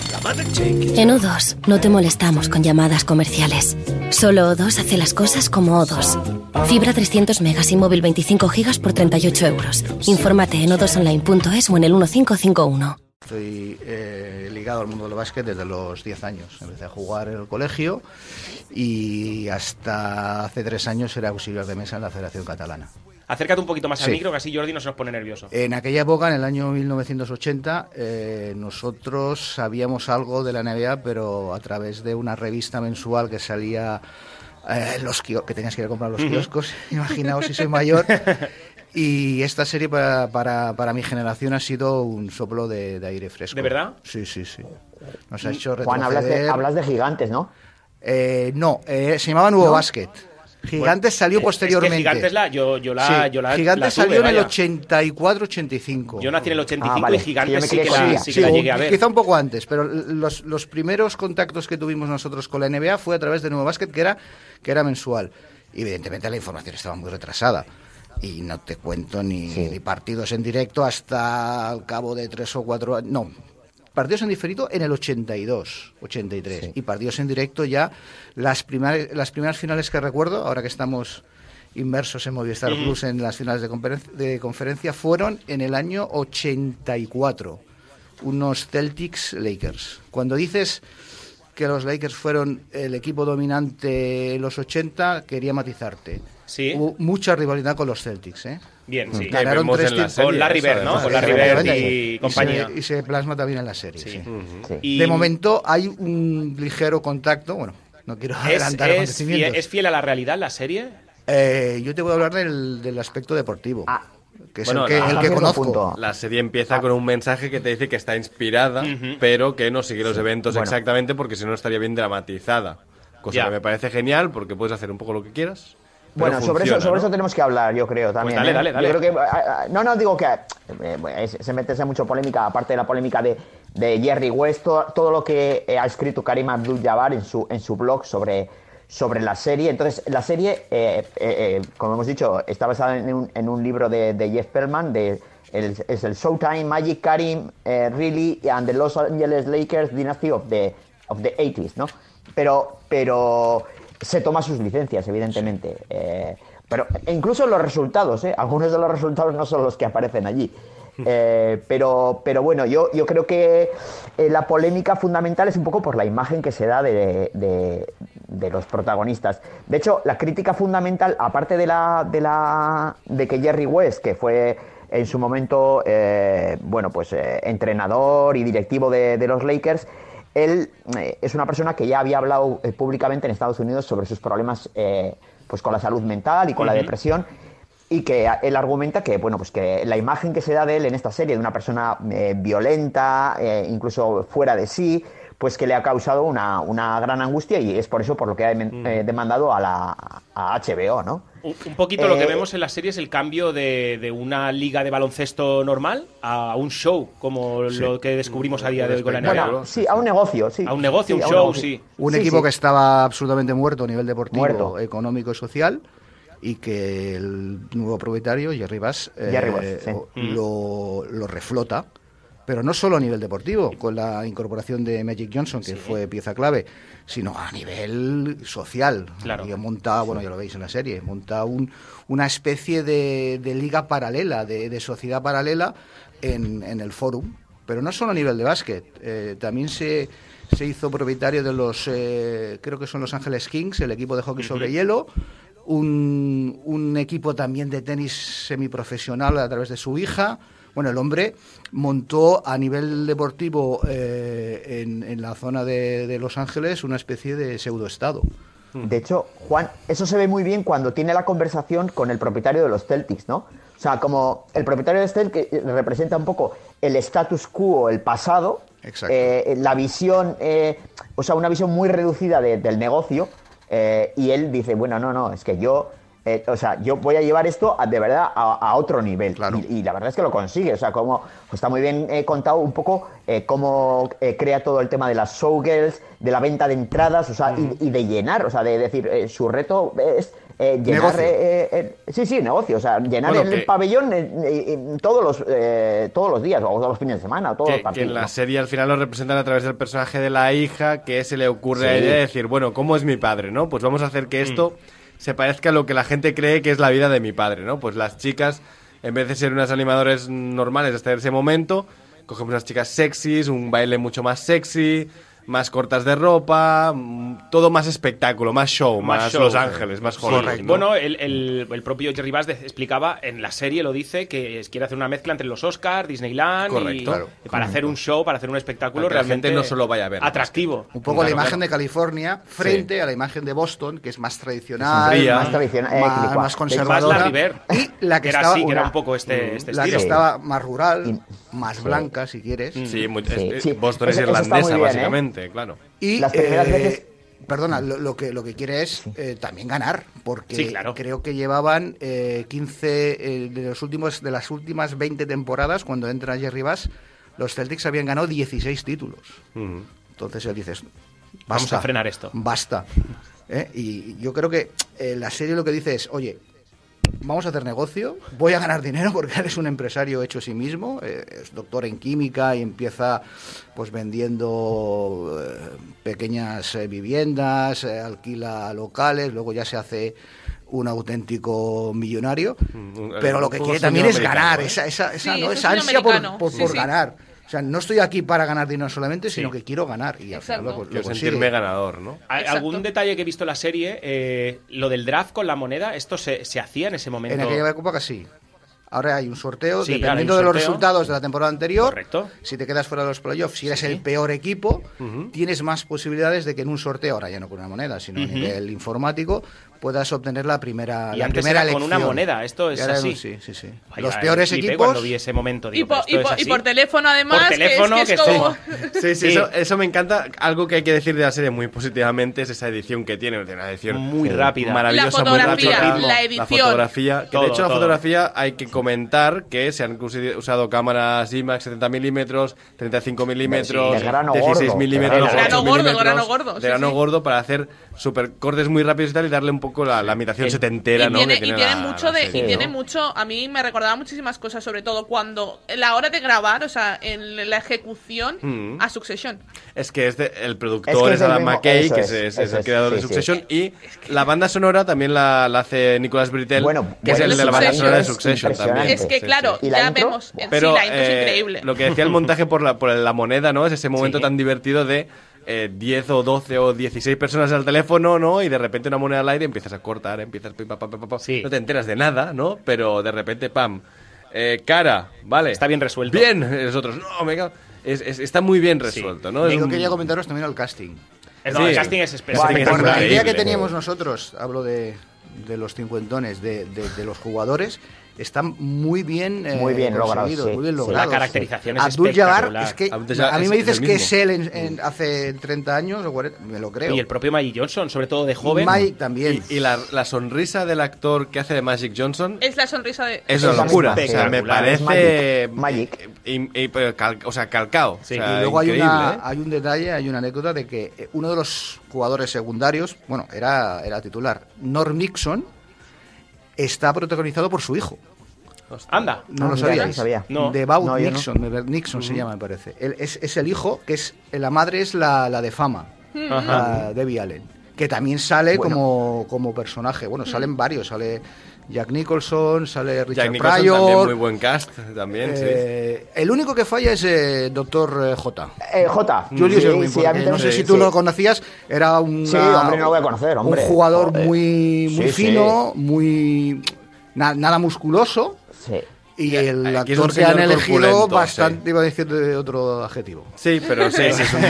En O2 no te molestamos con llamadas comerciales. Solo O2 hace las cosas como O2. Fibra 300 megas y móvil 25 gigas por 38 euros. Infórmate en o2online.es o en el 1551. estoy eh, ligado al mundo del básquet desde los 10 años. Empecé a jugar en el colegio y hasta hace tres años era auxiliar de mesa en la Federación Catalana. Acércate un poquito más al Sí. micro, que así Jordi no se nos pone nervioso. En aquella época, en el año 1980, eh, nosotros sabíamos algo de la NBA, pero a través de una revista mensual que salía eh, los que tenías que ir a comprar los kioscos, imaginaos si soy mayor. Y esta serie para, para, para mi generación ha sido un soplo de, de aire fresco. ¿De verdad? Sí, sí, sí. Nos ha hecho Juan, hablas de, retroceder. hablas de gigantes, ¿no? Eh, no, eh, se llamaba Nuevo ¿No? Basket. Gigantes salió Es que posteriormente. Gigantes la, yo, yo la, Sí, yo la, Gigantes la tuve, salió en el vaya. 84-85. Yo nací en el 85 Ah, vale. y Gigantes Yo sí me que, la, sí Sí, que la llegué a ver. Quizá un poco antes, pero los, los primeros contactos que tuvimos nosotros con la NBA fue a través de Nuevo Basket, que era, que era mensual. Y evidentemente la información estaba muy retrasada. Y no te cuento ni, ni partidos en directo hasta al cabo de tres o cuatro años. No, partidos en diferido en el 82, 83. Y partidos en directo ya, las, primar- las primeras finales que recuerdo, ahora que estamos inmersos en Movistar. Plus en las finales de, conferen- de conferencia, fueron en el año 84 unos Celtics Lakers. Cuando dices que los Lakers fueron el equipo dominante en los 80, quería matizarte. Sí. Hubo mucha rivalidad con los Celtics, ¿eh? Bien, sí. Ganaron tres en la serie Con Larry Bird, ¿no? Con Larry Bird y se- compañía. Y se, plasma también en la serie. sí. Y- De momento hay un ligero contacto, bueno, no quiero ¿Es, adelantar es, acontecimientos. fiel, ¿Es fiel a la realidad la serie? Eh, yo te voy a hablar del, del aspecto deportivo, Ah. que es Bueno, el que, la- el que conozco. La serie empieza con un mensaje que te dice que está inspirada, pero que no sigue los eventos Bueno. exactamente porque si no estaría bien dramatizada. Cosa que me parece genial porque puedes hacer un poco lo que quieras. Bueno, sobre, eso, sobre ¿no? eso tenemos que hablar, yo creo también. dale, ¿eh? dale, dale. Yo creo que, ah, ah, no, no, digo que eh, se mete mucho polémica, aparte de la polémica de, de Jerry West, todo, todo lo que eh, ha escrito Karim Abdul-Jabbar en su, en su blog sobre, sobre la serie. Entonces, la serie, eh, como hemos dicho, está basada en un, en un libro de, de Jeff Perlman, de, el- es el Showtime, Magic, Karim, Really and the Los Angeles Lakers Dynasty of the, of the 80s, ¿no? Pero, pero se toma sus licencias, evidentemente. Eh, pero e incluso los resultados, ¿eh? algunos de los resultados no son los que aparecen allí. Eh, pero, pero bueno, yo, yo creo que eh, la polémica fundamental es un poco por la imagen que se da de, de- de los protagonistas. De hecho, la crítica fundamental, aparte de la, de la de que Jerry West, que fue en su momento, eh, bueno, pues entrenador y directivo de, de los Lakers, él eh, es una persona que ya había hablado eh, públicamente en Estados Unidos sobre sus problemas eh, pues con la salud mental y con la depresión y que él argumenta que bueno pues que la imagen que se da de él en esta serie de una persona violenta incluso fuera de sí pues que le ha causado una, una gran angustia y es por eso por lo que ha demen- eh, demandado a la a HBO no Un, un poquito lo que Eh, vemos en la serie es el cambio de, de una liga de baloncesto normal a un show, como lo que descubrimos a día de hoy con la NBA. bueno sí a un negocio sí A un negocio, Sí, un show, negocio. sí. Un Sí, equipo sí. que estaba absolutamente muerto a nivel deportivo, Muerto. económico y social y que el nuevo propietario, Jerry Bass, eh, Jerry Bass, sí. o- lo, lo reflota, pero no solo a nivel deportivo, con la incorporación de Magic Johnson, que fue pieza clave, sino a nivel social. Claro. Y monta, bueno, ya lo veis en la serie, monta un, una especie de, de liga paralela, de, de sociedad paralela en, en el fórum, pero no solo a nivel de básquet, eh, también se, se hizo propietario de los, eh, creo que son Los Ángeles Kings, el equipo de hockey sobre hielo, un, un equipo también de tenis semiprofesional a través de su hija. Bueno, el hombre montó a nivel deportivo eh, en, en la zona de, de Los Ángeles una especie de pseudoestado. De hecho, Juan, eso se ve muy bien cuando tiene la conversación con el propietario de los Celtics, ¿no? O sea, como el propietario de Celtics que representa un poco el status quo, el pasado, eh, la visión, eh, o sea, una visión muy reducida de- del negocio, eh, y él dice, bueno, no, no, es que yo, eh, o sea, yo voy a llevar esto a- de verdad a, a otro nivel. Y, y la verdad es que lo consigue, o sea, como pues está muy bien eh, contado un poco eh, cómo crea todo el tema de las showgirls, de la venta de entradas, o sea, y, y de llenar, o sea, de decir, su reto es eh, llenar, eh, eh, eh, sí, sí, negocio, o sea, llenar Bueno, el que- pabellón todos los eh, todos los días o todos los fines de semana o todos los Que, que partidos. en la ¿no? serie al final lo representan a través del personaje de la hija, que se le ocurre a ella decir, bueno, ¿cómo es mi padre, no? Pues vamos a hacer que esto se parezca a lo que la gente cree que es la vida de mi padre, ¿no? Pues las chicas, en vez de ser unas animadores normales hasta ese momento, cogemos unas chicas sexys, un baile mucho más sexy, más cortas de ropa, mm, todo más espectáculo, más show, más, show. Los Ángeles, más Hollywood. ¿no? Bueno, el, el- el propio Jerry Bass explicaba en la serie, lo dice, que quiere hacer una mezcla entre los Oscars, Disneyland Correcto. y Claro. y para hacer un show, para hacer un espectáculo Para que la realmente gente no solo vaya a ver atractivo. Un poco la imagen claro. de California frente a la imagen de Boston, que es más tradicional, más, Más tradicional, eh, más, conservadora. la River. Y la que era estaba, así, que era un poco este, este la que estilo. estaba más rural, más blanca, si quieres. Sí, muy- Sí, es- es- sí. Boston Eso- es irlandesa, bien, ¿eh? básicamente, claro. Y Las primeras eh, veces- Perdona, lo, lo que, lo que quiere es eh, también ganar, porque Sí, claro. creo que llevaban eh, 15 eh, de, los últimos, de las últimas 20 temporadas, cuando entra Jerry Bass, los Celtics habían ganado 16 títulos. Ujú. Entonces él dices, Vamos basta, a frenar esto. Basta. ¿Eh? Y yo creo que eh, la serie lo que dice es, oye, vamos a hacer negocio, voy a ganar dinero porque eres un empresario hecho a sí mismo, eh, es doctor en química y empieza pues vendiendo eh, pequeñas eh, viviendas, eh, alquila locales, luego ya se hace un auténtico millonario, un- pero lo que quiere también es ganar, ¿eh? esa, esa, esa, Sí, ¿no? es esa ansia por, por- sí, por sí. ganar. O sea, no estoy aquí para ganar dinero solamente, sino que quiero ganar. Y al final lo, lo Quiero consigue. sentirme ganador, ¿no? ¿Hay Exacto. ¿Algún detalle que he visto en la serie? eh, lo del draft con la moneda, ¿esto se, se hacía en ese momento? En aquella época sí. Ahora hay un sorteo, Sí, dependiendo un de los resultados de la temporada anterior. Correcto. Si te quedas fuera de los playoffs, si eres Sí. el peor equipo, tienes más posibilidades de que en un sorteo, ahora ya no con una moneda, sino a Ujú. nivel informático, puedas obtener la primera, Y la antes primera era con una moneda, esto es así. Sí, sí, sí. Vaya, los peores equipos. cuando vi ese momento, Y, digo, po- ¿pero y po- es y por teléfono, además, Por que es- teléfono, que es, como... Sí, sí, Sí. Eso, eso me encanta. Algo que hay que decir de la serie muy positivamente es esa edición que tiene. Tiene una edición Muy rápida. maravillosa, La muy fotografía, rápida. la edición. fotografía. Que Todo, de hecho, la fotografía hay que comentar que se han usado cámaras IMAX 70 milímetros, 35 milímetros, de grano 16 gordo, milímetros, de grano 8 gordo, grano gordo, grano gordo para hacer super cortes muy rápidos y tal y darle un poco la, la imitación setentera, y ¿no? tiene, que y tiene tiene la- mucho la de serie, y ¿no? tiene mucho a mí me recordaba muchísimas cosas sobre todo cuando la hora de grabar o sea en la ejecución Mm. a Succession Es que es de- el Es productor que es, es el Adam McKay, eso que es, es, es- es el es, creador de sí, sí. Succession. Y la banda sonora también la, la hace Nicolas Britell, Bueno, que es bueno, el de la banda sonora de es Succession también. es que Sí, claro sí. ¿Y la ya vemos en Pero sí la intro es eh, increíble lo que decía el montaje por la, por la moneda, ¿no? Es ese momento Sí. tan divertido de eh, 10 o 12 o 16 personas al teléfono, ¿no? Y de repente una moneda al aire empiezas a cortar, empiezas... pim, pam, pam, pam, pam. Sí. No te enteras de nada, ¿no? Pero de repente, pam. Eh, cara, vale. Está bien resuelto. Bien, nosotros, no, me cago- es- es- está muy bien Sí. resuelto, ¿no? Y Es yo un- quería comentaros también el casting. Eh, no, Sí. el casting es Casting espectacular. es Por la idea que teníamos nosotros, hablo de, de los cincuentones, de, de- de los jugadores, están muy bien, eh, Muy bien logrados, conseguidos, sí, muy bien. La caracterización es Abdul Jabbar, es que a mí es me dices que es él en- en- hace 30 años o 40, me lo creo. Y el propio Magic Johnson, sobre todo de joven. Mike también. Y, y la, la sonrisa del actor que hace de Magic Johnson es la sonrisa de es una la locura. misma, O sea, me parece. Magic. y- y- pero cal- o sea, calcao. Sí. O sea, y luego hay, una, ¿eh? hay un detalle, hay una anécdota de que eh, uno de los jugadores secundarios, bueno, era, era titular, Norm Nixon, está protagonizado por su hijo. Anda. No lo mira, sabíais. no sabía. No. De Bout No, yo no. Nixon, Nixon se llama, me parece. Él es, es el hijo, que es la madre es la, la de fama, la Debbie Allen, que también sale Bueno. como, como personaje. Bueno, salen varios, sale Jack Nicholson, sale Richard Jack Nicholson Pryor. también, muy buen cast. También, sí. eh, El único que falla es eh, Doctor J. Eh, J. Julius Sí, sí, no sé si sí, tú sí. lo conocías, era un Sí, hombre, no lo voy a conocer, hombre. un jugador muy, muy Sí, sí. fino, muy na- nada musculoso. Sí. Y el Aquí es un actor que han señor elegido corpulento, bastante, iba a decir de otro adjetivo. Sí, pero sí, sí, es, un,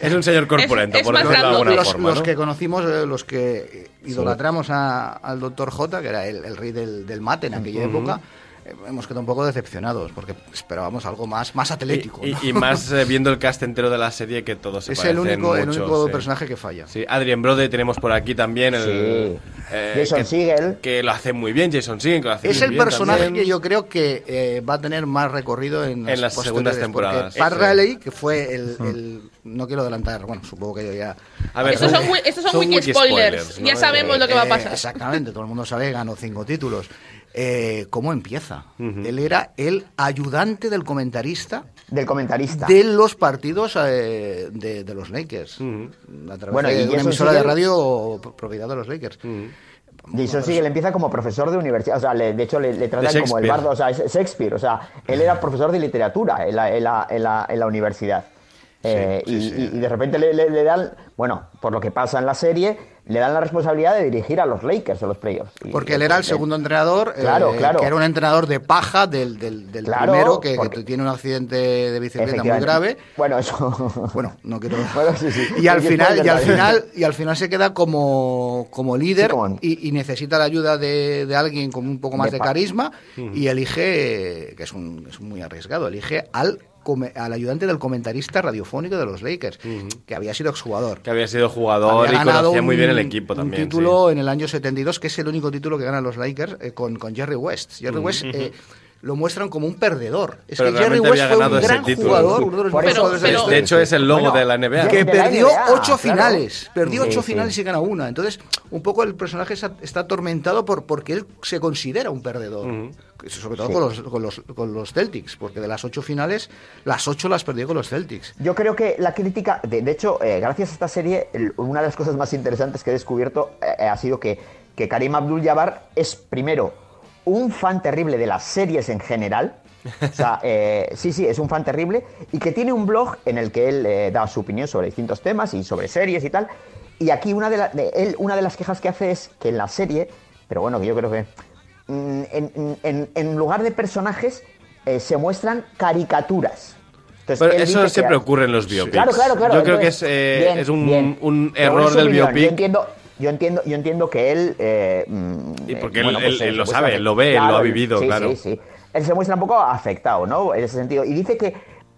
es un señor corpulento, es por más decirlo de alguna los, forma. los ¿no? que conocimos, eh, los que idolatramos a- al doctor J, que era el, el rey del, del mate en aquella época, hemos quedado un poco decepcionados porque esperábamos algo más, más atlético. Y, ¿no? y- y más eh, viendo el cast entero de la serie que todos se es el único, el mucho, único sí. personaje que falla. Sí, Adrien Brode tenemos por aquí también. El, Sí. eh, Jason que, Segel. Que lo hace muy bien, Jason Segel. Que lo hace Es muy el bien personaje también. que yo creo que eh, va a tener más recorrido en las, En las segundas temporadas. Pat. Riley, que fue el, el- No quiero adelantar, bueno, supongo que ya... A ver, estos son, son, wiki spoilers, ¿no? ya sabemos lo que va a Eh, pasar exactamente, todo el mundo sabe que ganó cinco títulos. Eh, ¿Cómo empieza? Él era el ayudante del comentarista Del comentarista. de los partidos eh, de, de los Lakers. A través Bueno, y de una Jason emisora de radio pro- propiedad de los Lakers. Jason Segel empieza como profesor de universidad, o sea, le- de hecho le, le tratan como el bardo, o sea, es Shakespeare, o sea, él era profesor de literatura en la, en la, en la, en la universidad. Eh, y, y- y de repente le, le- le dan, bueno, por lo que pasa en la serie, le dan la responsabilidad de dirigir a los Lakers de los playoffs. Y- Porque él era el segundo entrenador, eh, Claro, claro. que era un entrenador de paja del, del, del Claro, primero, que, tiene un accidente de bicicleta muy grave. Bueno, eso. Bueno, no quiero. Bueno, sí, sí. Y al final, y al final, y al final se queda como, como líder Sí, como- y, y necesita la ayuda de, de alguien con un poco más De carisma y elige, que es, un, es muy arriesgado, elige al al ayudante del comentarista radiofónico de los Lakers, que había sido exjugador. Que había sido jugador Había y ganado conocía muy bien el un- equipo un también. título en el año 72, que es el único título que ganan los Lakers eh, con, con Jerry West. Jerry. West eh, lo muestran como un perdedor. Es Pero que Jerry West fue un gran título. jugador, uno de los mejores jugadores de la historia. De hecho, es el logo Bueno, de la NBA. que perdió NBA, ocho claro. finales, perdió Sí, ocho sí. finales y gana una. Entonces, un poco el personaje está, atormentado por porque él se considera un perdedor. Sobre todo Sí. con, los, con, los, con los Celtics, porque de las ocho finales, las ocho las perdió con los Celtics. Yo creo que la crítica, de, de hecho, eh, gracias a esta serie, el- una de las cosas más interesantes que he descubierto eh, ha sido que, que Karim Abdul-Jabbar es, primero, un fan terrible de las series en general. O sea, eh, sí, sí, es un fan terrible y que tiene un blog en el que él eh, da su opinión sobre distintos temas y sobre series y tal. Y aquí una de, la- de él, una de las quejas que hace es que en la serie, pero bueno, que yo creo que mm, en, en- en lugar de personajes eh, se muestran caricaturas. Entonces, Pero eso siempre que- ocurre en los biopics. Claro, claro, claro. Yo creo que es, eh, bien, es un, bien. un Pero error del opinión. biopic. Yo entiendo, yo entiendo, yo entiendo que él. eh, mm, Y porque eh, él- él lo sabe, él lo ve, él lo ha vivido, sí, claro. Sí, sí. Él se muestra un poco afectado, ¿no? En ese sentido. Y dice que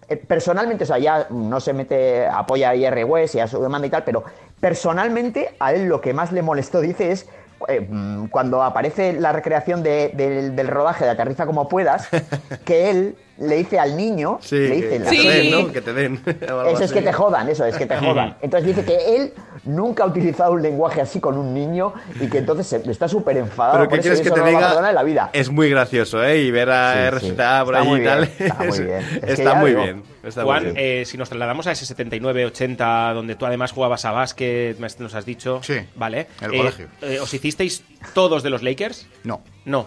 eh, personalmente, o sea, ya no se mete, apoya a IR West y a su demanda y tal, pero personalmente a él lo que más le molestó, dice, es eh, mm, cuando aparece la recreación de- del- del rodaje de Aterriza como puedas, que él le dice al niño, Sí, le que, dice en la que te den, ¿no? Que te den. eso es que te jodan, eso es que te jodan. Entonces dice que él nunca ha utilizado un lenguaje así con un niño y que entonces se- está súper enfadado. Pero ¿qué quieres que te no diga? la vida. Es muy gracioso, ¿eh? Y ver a Sí, sí. Por muy y tal. está muy bien. Es que está muy digo, bien. Está muy Juan, bien. eh, si nos trasladamos a ese 79-80, donde tú además jugabas a básquet, me- nos has dicho. Sí, Vale. el Eh, colegio. eh, ¿Os hicisteis todos de los Lakers? No. No.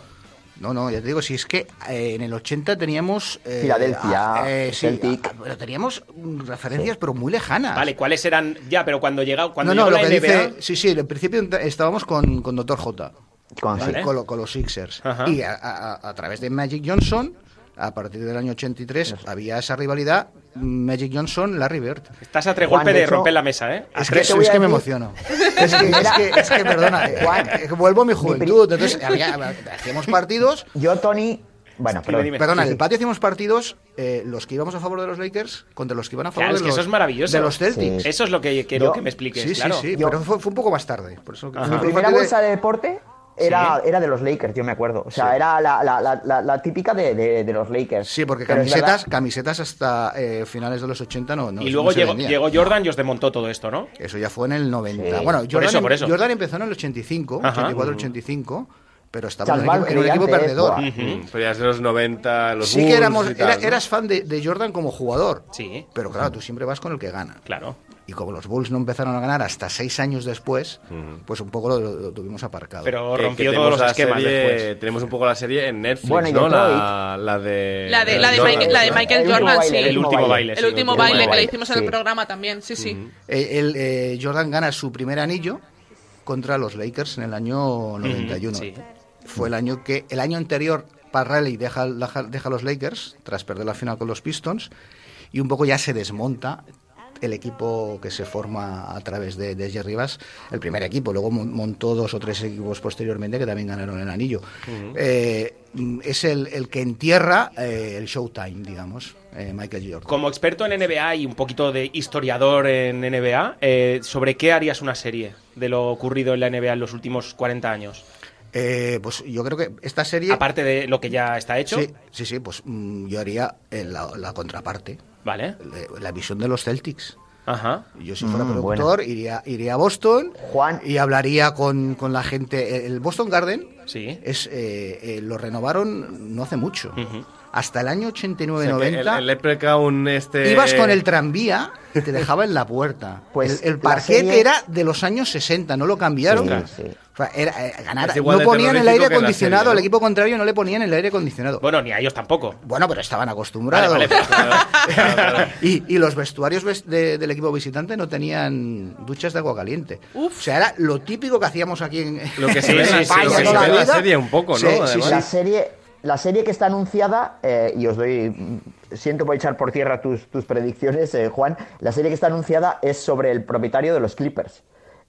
No, no, ya te digo, si es que eh, en el 80 teníamos... eh, Filadelfia, eh, sí, ah, pero teníamos mm, referencias, pero muy lejanas. Vale, ¿cuáles eran? Ya, pero cuando llegó, cuando no, no, llegó lo la que NBA, dice... Sí, sí, en principio estábamos con, con Dr. J. Con- ¿vale? Vale. con, lo- con los Sixers. Ajá. Y a, a- a través de Magic Johnson, a partir del año 83, había esa rivalidad Magic Johnson-Larry Bird. estás a tres golpes de de hecho- romper la mesa, ¿eh? Es que, es que me emociono. Es que, es que, es que, perdona, eh, Juan, eh, vuelvo a mi juventud. Entonces, había- hacíamos partidos Yo, Tony. Bueno, dime. Perdona, Sí, en sí. el patio hacíamos partidos, eh, los que íbamos a favor de los Lakers contra los que iban a favor Claro, es de, que los, eso es maravilloso. de los Celtics. Sí. Eso es lo que quiero Yo- que me expliques, Sí, claro. sí, sí, Yo- pero fue, fue un poco más tarde. Por eso, Ajá. Mi primera bolsa de deporte era, era de los Lakers, yo me acuerdo. O sea, era la, la- la- la- la típica de, de- de los Lakers. Sí, porque Pero camisetas, camisetas hasta eh, finales de los 80 no, no y no luego se llegó, llegó Jordan y os desmontó todo esto, ¿no? Eso ya fue en el 90. Sí. Bueno, Por Jordan, eso, por eso. Jordan empezó en el 85, Ajá. 84-85, pero estaba en un equipo, en un equipo perdedor. antes, Ujú. Pero ya es de los 90, los Sí que Bulls éramos, y tal, era- ¿no? eras fan de, de Jordan como jugador, Sí, pero claro, tú siempre vas con el que gana. claro. Y como los Bulls no empezaron a ganar hasta seis años después, pues un poco lo, lo tuvimos aparcado. Pero Que- que rompió todos los esquemas serie- después. Tenemos un poco la serie en Netflix, Bueno, ¿no? La, la de... La de, la de, Jordan, Michael, Jordan, baile, sí. El último baile. El último baile que le hicimos en el programa también, sí, sí. Eh, el, eh, Jordan gana su primer anillo contra los Lakers en el año 91. sí. Fue el año que el año anterior Parrelli deja, deja, deja a los Lakers tras perder la final con los Pistons y un poco ya se desmonta el equipo que se forma a través de, de Jerry Bass, el primer equipo, luego mon- montó dos o tres equipos posteriormente que también ganaron el anillo. Eh, es el, el que entierra eh, el Showtime, digamos, eh, Michael Jordan. Como experto en NBA y un poquito de historiador en NBA, ¿sobre qué harías una serie de lo ocurrido en la NBA en los últimos 40 años? Eh, pues yo creo que esta serie... Aparte de lo que ya está hecho, Sí, sí, sí, pues mm, yo haría eh, la, la contraparte, ¿vale? la, la visión de los Celtics. Ajá. Yo si fuera Mm, productor iría, iría a Boston Juan. y hablaría con, con la gente. El Boston Garden Sí. es eh, eh, lo renovaron no hace mucho. Ujú. Hasta el año O sea, 89-90 el, el Leprechaun este... ibas con el tranvía y te dejaba en la puerta. Pues el, el parquet serie- era de los años 60, no lo cambiaron. Sí, sí. O sea, era, eh, ganar- no ponían el aire acondicionado, serie, ¿no? el equipo contrario no le ponían el aire acondicionado. Bueno, ni a ellos tampoco. Bueno, pero estaban acostumbrados. Vale, vale, y, y los vestuarios ves- de- del equipo visitante no tenían duchas de agua caliente. O sea, era lo típico que hacíamos aquí en, Lo que se ve en la- España lo que se toda ve en la vida. serie un poco, ¿no? Sí. La serie, la serie que está anunciada, eh, y os doy, siento por echar por tierra tus, tus predicciones, eh, Juan, la serie que está anunciada es sobre el propietario de los Clippers.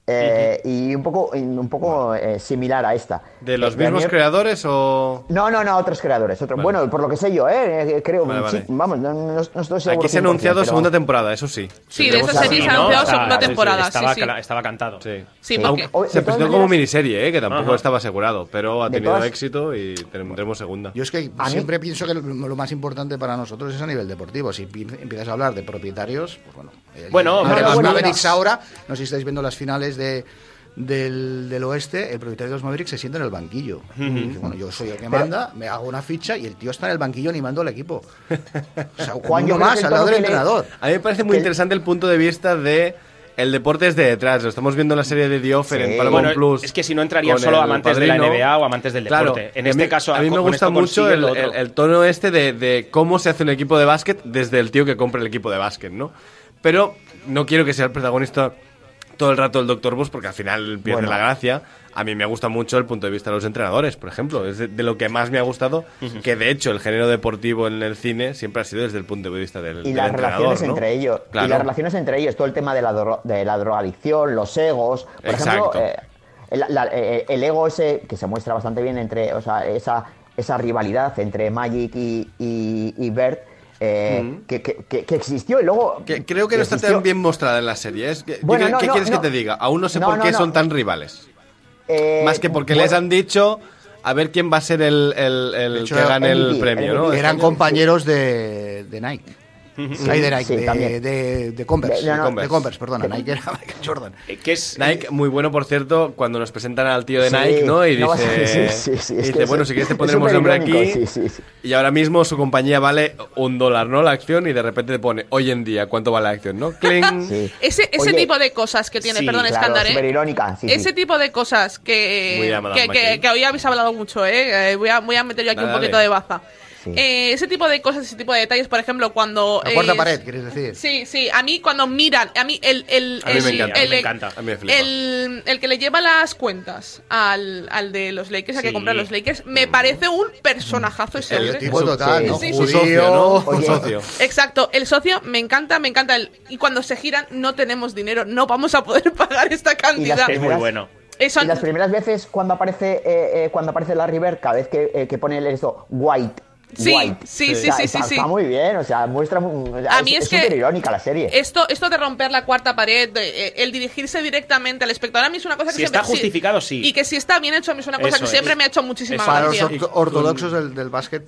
Eh, Y un poco, un poco eh, similar a esta. ¿De los Eh, mismos Daniel- creadores o...? No, no, no, otros creadores. Otros. Vale. Bueno, por lo que sé yo, ¿eh? creo. Vale, vale. sí, vamos, no, no- no estoy seguro. Aquí se ha 100%, anunciado pero segunda temporada, eso sí. Sí, de esa serie se ha anunciado segunda sí, sí, temporada. estaba, sí, sí. cla- estaba cantado. Sí. Sí, Sí. porque... O- Se presentó como miniserie, ¿eh? que tampoco Ajá. estaba asegurado, pero ha tenido todas- éxito y tendremos segunda. Yo es que A mí- siempre pienso que lo, lo más importante para nosotros es a nivel deportivo. Si pi- empiezas a hablar de propietarios, pues bueno. Bueno, pero bueno. ahora, no sé si estáis viendo las finales de, del, del oeste, el propietario de los Mavericks se sienta en el banquillo. Dice, bueno, yo soy el que manda, me hago una ficha y el tío está en el banquillo animando al equipo. O sea, Juan, yo más al lado del entrenador. A mí me parece muy Que- interesante el punto de vista de el deporte es de detrás. Lo estamos viendo en la serie de The Offer Sí. en Paramount Bueno, Plus. es que si no entrarían solo amantes de la. NBA o amantes del Claro, deporte. En este mí- caso, a mí me gusta mucho el, el- el tono este de, de cómo se hace un equipo de básquet desde el tío que compra el equipo de básquet, ¿no? Pero no quiero que sea el protagonista todo el rato el Dr. Bus porque al final pierde Bueno. la gracia. A mí me gusta mucho el punto de vista de los entrenadores, por ejemplo. Es de, de lo que más me ha gustado, que de hecho el género deportivo en el cine siempre ha sido desde el punto de vista del, y del las entrenador, relaciones ¿no? entre ellos Claro. y las relaciones entre ellos todo el tema de la, dro- de la drogadicción los egos por Exacto. ejemplo eh, el, la- eh, el ego ese que se muestra bastante bien entre o sea esa esa rivalidad entre Magic y, y, y Bert eh, que, que- que- que existió y luego Que creo que no está existió. tan bien mostrada en la serie. Es que- Bueno, ¿Qué, no, qué no, quieres no. que te diga? Aún no sé No, por qué no. son tan rivales. Eh, Más que porque bueno, les han dicho a ver quién va a ser el, el- el De hecho, que gane el premio, el ¿no? Eran compañeros de, de Nike. Ay, de Nike, sí, de, también. de, de Converse. De- no, no, de Converse, de Converse, perdona. Nike era Michael Jordan. Que es Nike, muy bueno, por cierto, cuando nos presentan al tío de Sí, Nike, ¿no? Y no a- dice, sí, sí, sí, y dice, bueno, si quieres te súper nombre aquí. sí, sí, sí. Y ahora mismo su compañía vale un dólar, ¿no? La acción, y de repente te pone, hoy en día, ¿cuánto vale la acción, no? Cling. sí. Ese, ese Oye, tipo de cosas que tiene, sí, perdón, claro, Escándar, ¿eh? súper irónica sí, sí. Ese tipo de cosas que, que, que, hoy habéis hablado mucho, ¿eh? Eh, Voy a, voy a meter yo aquí Dale, un poquito dale. de baza. Sí. Eh, ese tipo de cosas, ese tipo de detalles, por ejemplo, cuando... La cuarta eh, pared, ¿quieres decir? Sí, sí, a mí cuando miran, a mí el... el A mí me el- encanta, el- me encanta. A mí me flipa. el, el que le lleva las cuentas al, al de los Lakers, a que Sí. compra los Lakers, me parece un personajazo ese El tipo total, sí, ¿no? sí, sí. socio, ¿no? Oye. socio. Exacto, el socio me encanta, me encanta. El, y cuando se giran, no tenemos dinero, no vamos a poder pagar esta cantidad. es muy bueno. Eso- Y las primeras veces cuando aparece eh, eh, cuando aparece Larry Bird, cada vez que, eh, que pone el esto white. Sí, white, sí, o sí, sea, sí, está, sí, sí. está muy bien, o sea, muestra. mu- o sea, A mí es que- súper irónica la serie. Esto, esto de romper la cuarta pared, de, eh, el dirigirse directamente al espectador, a mí es una cosa que Si siempre... está justificado, sí. Y que si está bien hecho, a mí es una cosa Eso que es. siempre me ha hecho muchísima Eso Para los gracia. orto- ortodoxos del, del básquet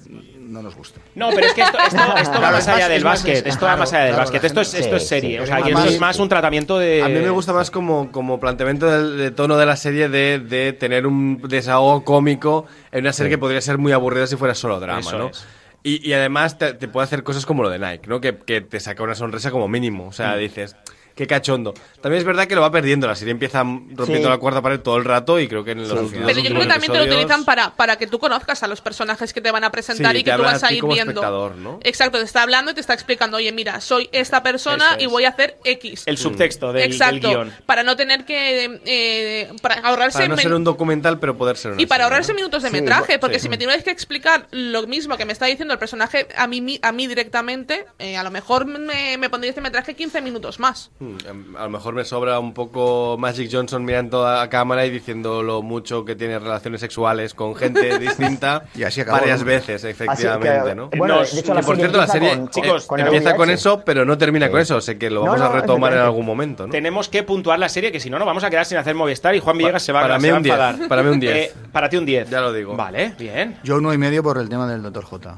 no nos gusta. No, pero es que esto, esto, esto va Claro, más allá del básquet. es- Esto va más allá del claro, básquet. Esto es, esto es serie. sí. O sea, esto más- es más un tratamiento de. A mí me gusta más como, como planteamiento del de tono de la serie de, de tener un desahogo cómico en una serie que podría ser muy aburrida si fuera solo drama, Eso ¿no? es. Y, y además te, te puede hacer cosas como lo de Nike, ¿no? Que, que te saca una sonrisa como mínimo. O Mm. sea, dices, qué cachondo. También es verdad que lo va perdiendo. La serie empieza rompiendo Sí. la cuarta pared todo el rato y creo que en los Sí, últimos. Pero yo creo que también te lo utilizan para, para que tú conozcas a los personajes que te van a presentar Sí, y que tú vas a a ir como viendo. espectador, ¿no? Exacto, te está hablando y te está explicando, oye, mira, soy esta persona y voy a hacer X. El subtexto del, del Exacto, guion. para no tener que... eh, para ahorrarse... Para no ser un documental, pero poder ser una y para serie, ahorrarse ¿no? minutos de Sí, metraje, sí. porque si me tuvierais que explicar lo mismo que me está diciendo el personaje a mí, mi- a mí directamente, eh, a lo mejor me, me pondría este metraje 15 minutos más. Mm, A lo mejor me sobra un poco Magic Johnson mirando a cámara y diciendo lo mucho que tiene relaciones sexuales con gente distinta Y así varias veces, efectivamente, ¿no? Bueno, Nos- de hecho, Y la por cierto, la empieza serie con- chicos, con empieza con eso, pero no termina con eso. Sé que lo No, vamos no, a retomar en algún momento, ¿no? Tenemos que puntuar la serie, que si no, nos vamos a quedar sin hacer Movistar y Juan Villegas se va, para se mí va a un 10, enfadar. para mí un 10. Eh, para ti un 10. Ya lo digo. Vale, bien. Yo uno y medio por el tema del Dr. J.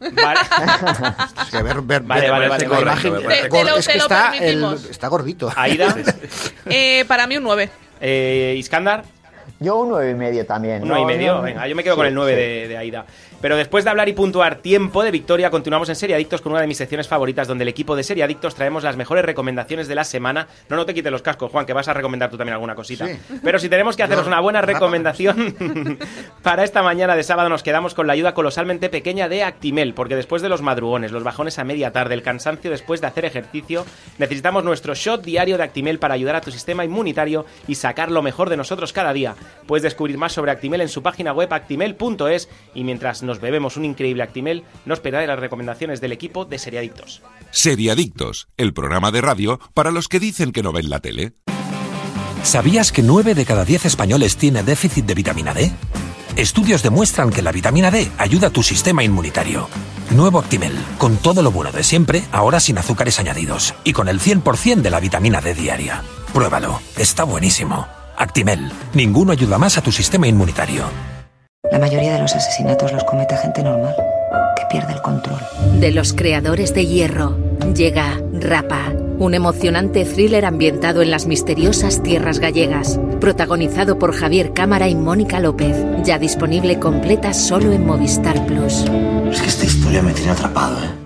Vale. Es que ver, ver, Vale, vale, vale, la vale. imagen- Te- te lo- es que te lo está, el- permitimos. está gordito. Aida, Eh, para mí un 9. eh, Iskandar, Yo un nueve y medio también. Un nueve y No, medio, no, venga, yo me quedo con sí, el 9 sí. de, de Aida. Pero después de hablar y puntuar tiempo de victoria, continuamos en Seriadictos con una de mis secciones favoritas, donde el equipo de Seriadictos traemos las mejores recomendaciones de la semana. No, no te quites los cascos, Juan, que vas a recomendar tú también alguna cosita. Sí. Pero si tenemos que haceros una buena recomendación para esta mañana de sábado, nos quedamos con la ayuda colosalmente pequeña de Actimel, porque después de los madrugones, los bajones a media tarde, el cansancio después de hacer ejercicio, necesitamos nuestro shot diario de Actimel para ayudar a tu sistema inmunitario y sacar lo mejor de nosotros cada día. Puedes descubrir más sobre Actimel en su página web actimel.es y mientras nos bebemos un increíble Actimel, no esperaré las recomendaciones del equipo de Seriadictos. Seriadictos, el programa de radio para los que dicen que no ven la tele. ¿Sabías que 9 de cada 10 españoles tiene déficit de vitamina D? Estudios demuestran que la vitamina D ayuda a tu sistema inmunitario. Nuevo Actimel, con todo lo bueno de siempre, ahora sin azúcares añadidos y con el 100% de la vitamina D diaria. Pruébalo, está buenísimo. Actimel, ninguno ayuda más a tu sistema inmunitario. La mayoría de los asesinatos los comete gente normal, que pierde el control. De los creadores de Hierro, llega Rapa, un emocionante thriller ambientado en las misteriosas tierras gallegas, protagonizado por Javier Cámara y Mónica López, ya disponible completa solo en Movistar Plus. Es que esta historia me tiene atrapado, ¿eh?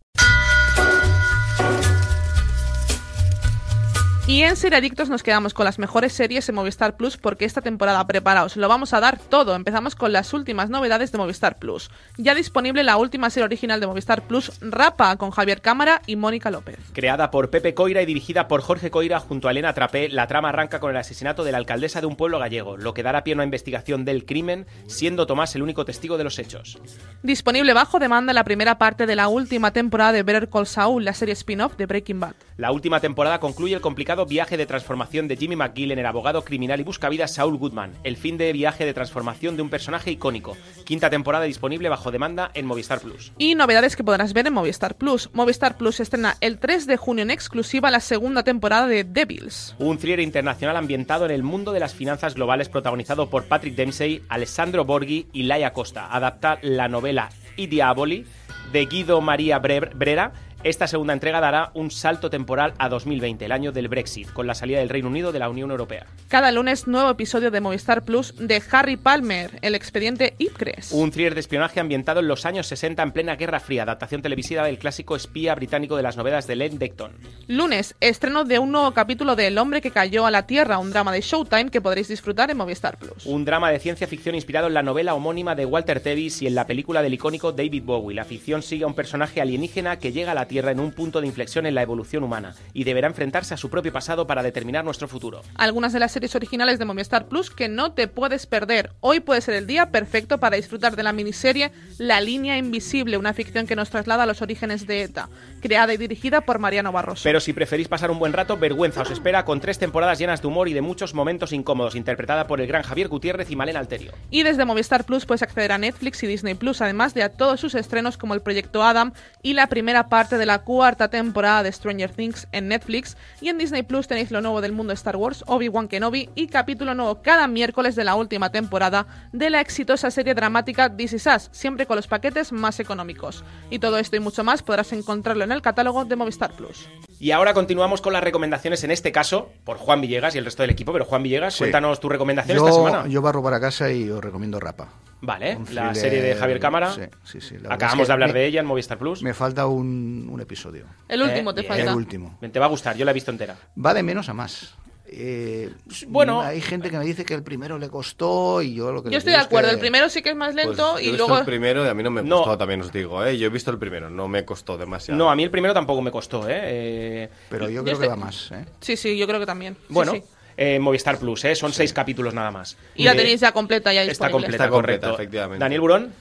Y en Seriadictos nos quedamos con las mejores series en Movistar Plus porque esta temporada, preparaos, lo vamos a dar todo. Empezamos con las últimas novedades de Movistar Plus. Ya disponible la última serie original de Movistar Plus, Rapa, con Javier Cámara y Mónica López. Creada por Pepe Coira y dirigida por Jorge Coira junto a Elena Trapé, la trama arranca con el asesinato de la alcaldesa de un pueblo gallego, lo que dará pie a una investigación del crimen, siendo Tomás el único testigo de los hechos. Disponible bajo demanda la primera parte de la última temporada de Better Call Saul, la serie spin-off de Breaking Bad. La última temporada concluye el complicado viaje de transformación de Jimmy McGill en el abogado criminal y buscavidas Saul Goodman, el fin de viaje de transformación de un personaje icónico. Quinta temporada disponible bajo demanda en Movistar Plus. Y novedades que podrás ver en Movistar Plus. Movistar Plus estrena el 3 de junio en exclusiva la segunda temporada de Devils. Un thriller internacional ambientado en el mundo de las finanzas globales protagonizado por Patrick Dempsey, Alessandro Borghi y Laia Costa. Adapta la novela I Diaboli de Guido María Bre- Brera. Esta segunda entrega dará un salto temporal a 2020, el año del Brexit, con la salida del Reino Unido de la Unión Europea. Cada lunes nuevo episodio de Movistar Plus de Harry Palmer, el expediente Ipcres. Un thriller de espionaje ambientado en los años 60 en plena Guerra Fría, adaptación televisiva del clásico espía británico de las novelas de Len Decton. Lunes, estreno de un nuevo capítulo de El hombre que cayó a la Tierra, un drama de Showtime que podréis disfrutar en Movistar Plus. Un drama de ciencia ficción inspirado en la novela homónima de Walter Tevis y en la película del icónico David Bowie. La ficción sigue a un personaje alienígena que llega a la Tierra en un punto de inflexión en la evolución humana y deberá enfrentarse a su propio pasado para determinar nuestro futuro. Algunas de las series originales de Movistar Plus que no te puedes perder. Hoy puede ser el día perfecto para disfrutar de la miniserie La línea invisible, una ficción que nos traslada a los orígenes de ETA, creada y dirigida por Mariano Barroso. Pero si preferís pasar un buen rato, vergüenza os espera con tres temporadas llenas de humor y de muchos momentos incómodos, interpretada por el gran Javier Gutiérrez y Malena Alterio. Y desde Movistar Plus puedes acceder a Netflix y Disney Plus, además de a todos sus estrenos como el Proyecto Adam y la primera parte de la cuarta temporada de Stranger Things en Netflix. Y en Disney Plus tenéis lo nuevo del mundo Star Wars, Obi-Wan Kenobi y capítulo nuevo cada miércoles de la última temporada de la exitosa serie dramática This Is Us, siempre con los paquetes más económicos. Y todo esto y mucho más podrás encontrarlo en el catálogo de Movistar Plus. Y ahora continuamos con las recomendaciones, en este caso, por Juan Villegas y el resto del equipo. Pero Juan Villegas, Sí. cuéntanos tu recomendación yo, esta semana. Yo barro para casa y os recomiendo Rapa. Vale, Un la thriller- serie de Javier Cámara. Sí, sí, sí, Acabamos es que de hablar me- de ella en Movistar Plus. Me falta un, un episodio. El último Eh, te bien. falta. El último. Te va a gustar, yo la he visto entera. Va de menos a más. Eh, Bueno. hay gente que me dice que el primero le costó y yo lo que Yo estoy de es acuerdo, que- el primero sí que es más Pues lento yo he y visto luego... el primero y a mí no me No. gustó, también os digo, ¿eh? Yo he visto el primero, no me costó demasiado. No, a mí el primero tampoco me costó, ¿eh? Eh, Pero yo Yo creo estoy- que va más. ¿eh? Sí, sí, yo creo que también. Bueno, sí. eh, Movistar Plus, ¿eh? Son seis capítulos nada más. Y la tenéis ya completa, ya Está disponible. completa, Está completa, correcto. efectivamente. Daniel Burón.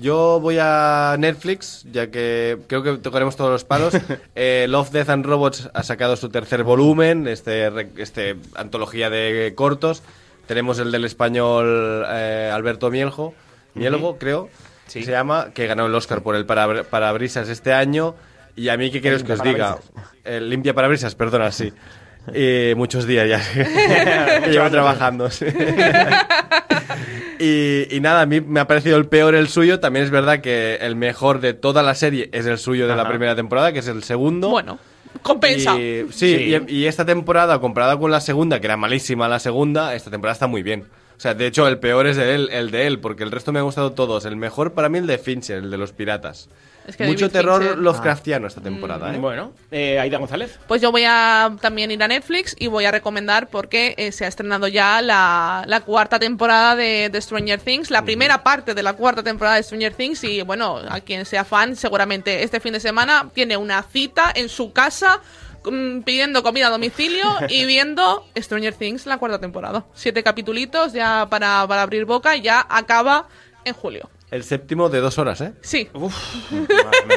Yo voy a Netflix, ya que creo que tocaremos todos los palos. Eh, Love, Death and Robots ha sacado su tercer volumen, este, este antología de cortos. Tenemos el del español eh, Alberto Mieljo, Mielgo, creo. se llama, que ganó el Oscar por el para- parabrisas este año. Y a mí, ¿qué queréis que os diga? El limpia parabrisas, perdona, sí. Y muchos días ya llevo trabajando. sí. Y, y nada, a mí me ha parecido el peor el suyo. También es verdad que el mejor de toda la serie es el suyo de la primera temporada, que es el segundo. Bueno, compensa. Y, sí, Y, y esta temporada, comparada con la segunda, que era malísima la segunda, esta temporada está muy bien. O sea, de hecho, el peor es de él, el de él, porque el resto me ha gustado todos. El mejor para mí el de Fincher, el de los piratas. Es que Mucho David terror Fincher- Lovecraftiano esta temporada, ¿eh? Bueno, eh, Aida González. Pues yo voy a también ir a Netflix y voy a recomendar porque eh, se ha estrenado ya la, la cuarta temporada de, de Stranger Things, la primera parte de la cuarta temporada de Stranger Things y bueno, a quien sea fan seguramente este fin de semana tiene una cita en su casa mm, pidiendo comida a domicilio y viendo Stranger Things la cuarta temporada. Siete capitulitos ya para, para abrir boca y ya acaba en julio. El séptimo de dos horas, ¿eh? Sí.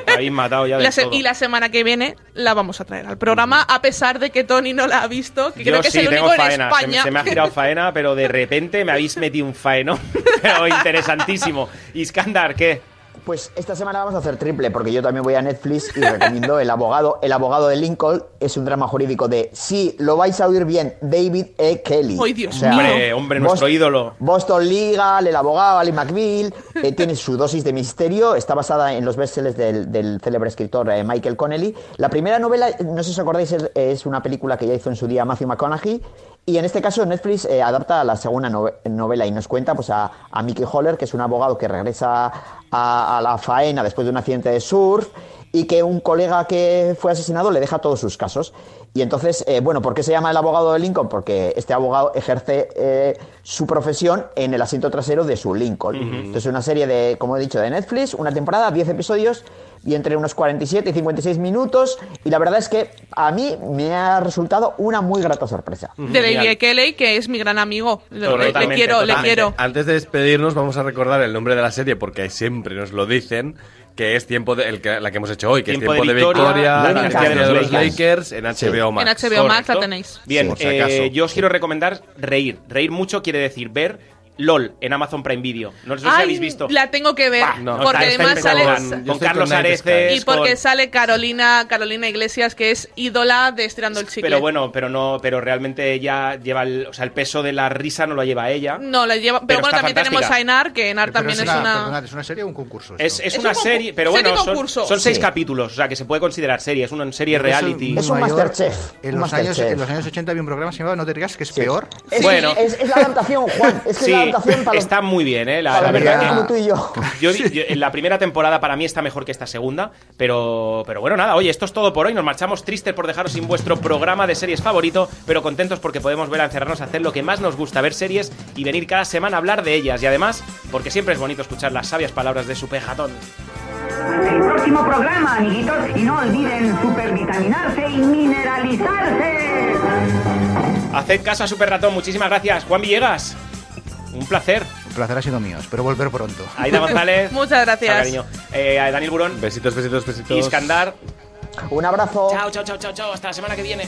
Me habéis matado ya de La se- todo. y la semana que viene la vamos a traer al programa, a pesar de que Tony no la ha visto, que Yo creo que sí, es el tengo único en faena. Se, España. se me ha girado faena, pero de repente me habéis metido un faeno. pero interesantísimo. Iskandar, ¿qué? Pues esta semana vamos a hacer triple, porque yo también voy a Netflix y recomiendo El abogado. El abogado de Lincoln es un drama jurídico de, sí, lo vais a oír bien, David E. Kelly. ¡Ay, Dios mío! Hombre, hombre, nuestro ídolo. Boston Legal, El abogado, Ali McBeal, eh, tiene su dosis de misterio, está basada en los bestsellers del, del célebre escritor eh, Michael Connelly. La primera novela, no sé si os acordáis, es, es una película que ya hizo en su día Matthew McConaughey, y en este caso Netflix eh, adapta la segunda nove- novela y nos cuenta pues, a, a Mickey Holler, que es un abogado que regresa a, a la faena después de un accidente de surf y que un colega que fue asesinado le deja todos sus casos. Y entonces, eh, bueno, ¿por qué se llama el abogado de Lincoln? Porque este abogado ejerce eh, su profesión en el asiento trasero de su Lincoln. Ujú. Entonces, una serie de, como he dicho, de Netflix, una temporada, 10 episodios y entre unos 47 y 56 minutos. Y la verdad es que a mí me ha resultado una muy grata sorpresa. de David Kelly, que es mi gran amigo. Le, le- le Totalmente, quiero, le totalmente. quiero. Antes de despedirnos, vamos a recordar el nombre de la serie porque siempre nos lo dicen. Que es tiempo de, el que, la que hemos hecho hoy, que Tiempo es tiempo de de Victoria, Victoria, la la de de los Lakers. En HBO Max. En HBO Max la tenéis. Bien, Por si acaso. eh, yo os quiero recomendar reír. Reír mucho quiere decir ver LOL en Amazon Prime Video. No sé si Ay, habéis visto. La tengo que ver. no. porque Está- está además sale. impecable. Con Carlos Areces. Y porque con- sale Carolina, Carolina Iglesias, que es ídola de Estirando el Chicle. Pero bueno, pero no, pero realmente ella lleva el, o sea, el peso de la risa no lo lleva ella. No, la lleva. Pero, Pero bueno, también tenemos a Enar, que Enar Pero también es una, una. perdonad, ¿es una serie o un concurso? Es, una un serie, pero serie bueno, son, concurso. son seis Sí. capítulos, o sea, que se puede considerar serie, es una serie reality. Es un. Masterchef, En un los, años, Masterchef. en los años 80 había un programa llamaba No te digas que es peor. Es, Bueno. es, la adaptación, Juan. Es que adaptación para los, está muy bien, ¿eh? La, verdad que- como tú y yo. Yo, di- yo- en la primera temporada para mí está mejor que esta segunda, pero, pero bueno, nada, oye, esto es todo por hoy. Nos marchamos tristes por dejaros sin vuestro programa de series favorito, pero contentos porque podemos ver a encerrarnos a hacer lo que más nos gusta, ver series y venir cada semana a hablar de ellas. Y además, porque siempre es bonito escuchar las sabias palabras de su pejatón. El próximo programa, amiguitos, y no olviden supervitaminarse y mineralizarse. Haced caso a Super Ratón, muchísimas gracias. Juan Villegas, un placer. El placer ha sido mío, espero volver pronto. Aida González. Muchas gracias. chao, cariño. Eh, a Daniel Burón. Besitos, besitos, besitos. Iskandar. Un abrazo. Chao, chao, chao, chao, chao. Hasta la semana que viene.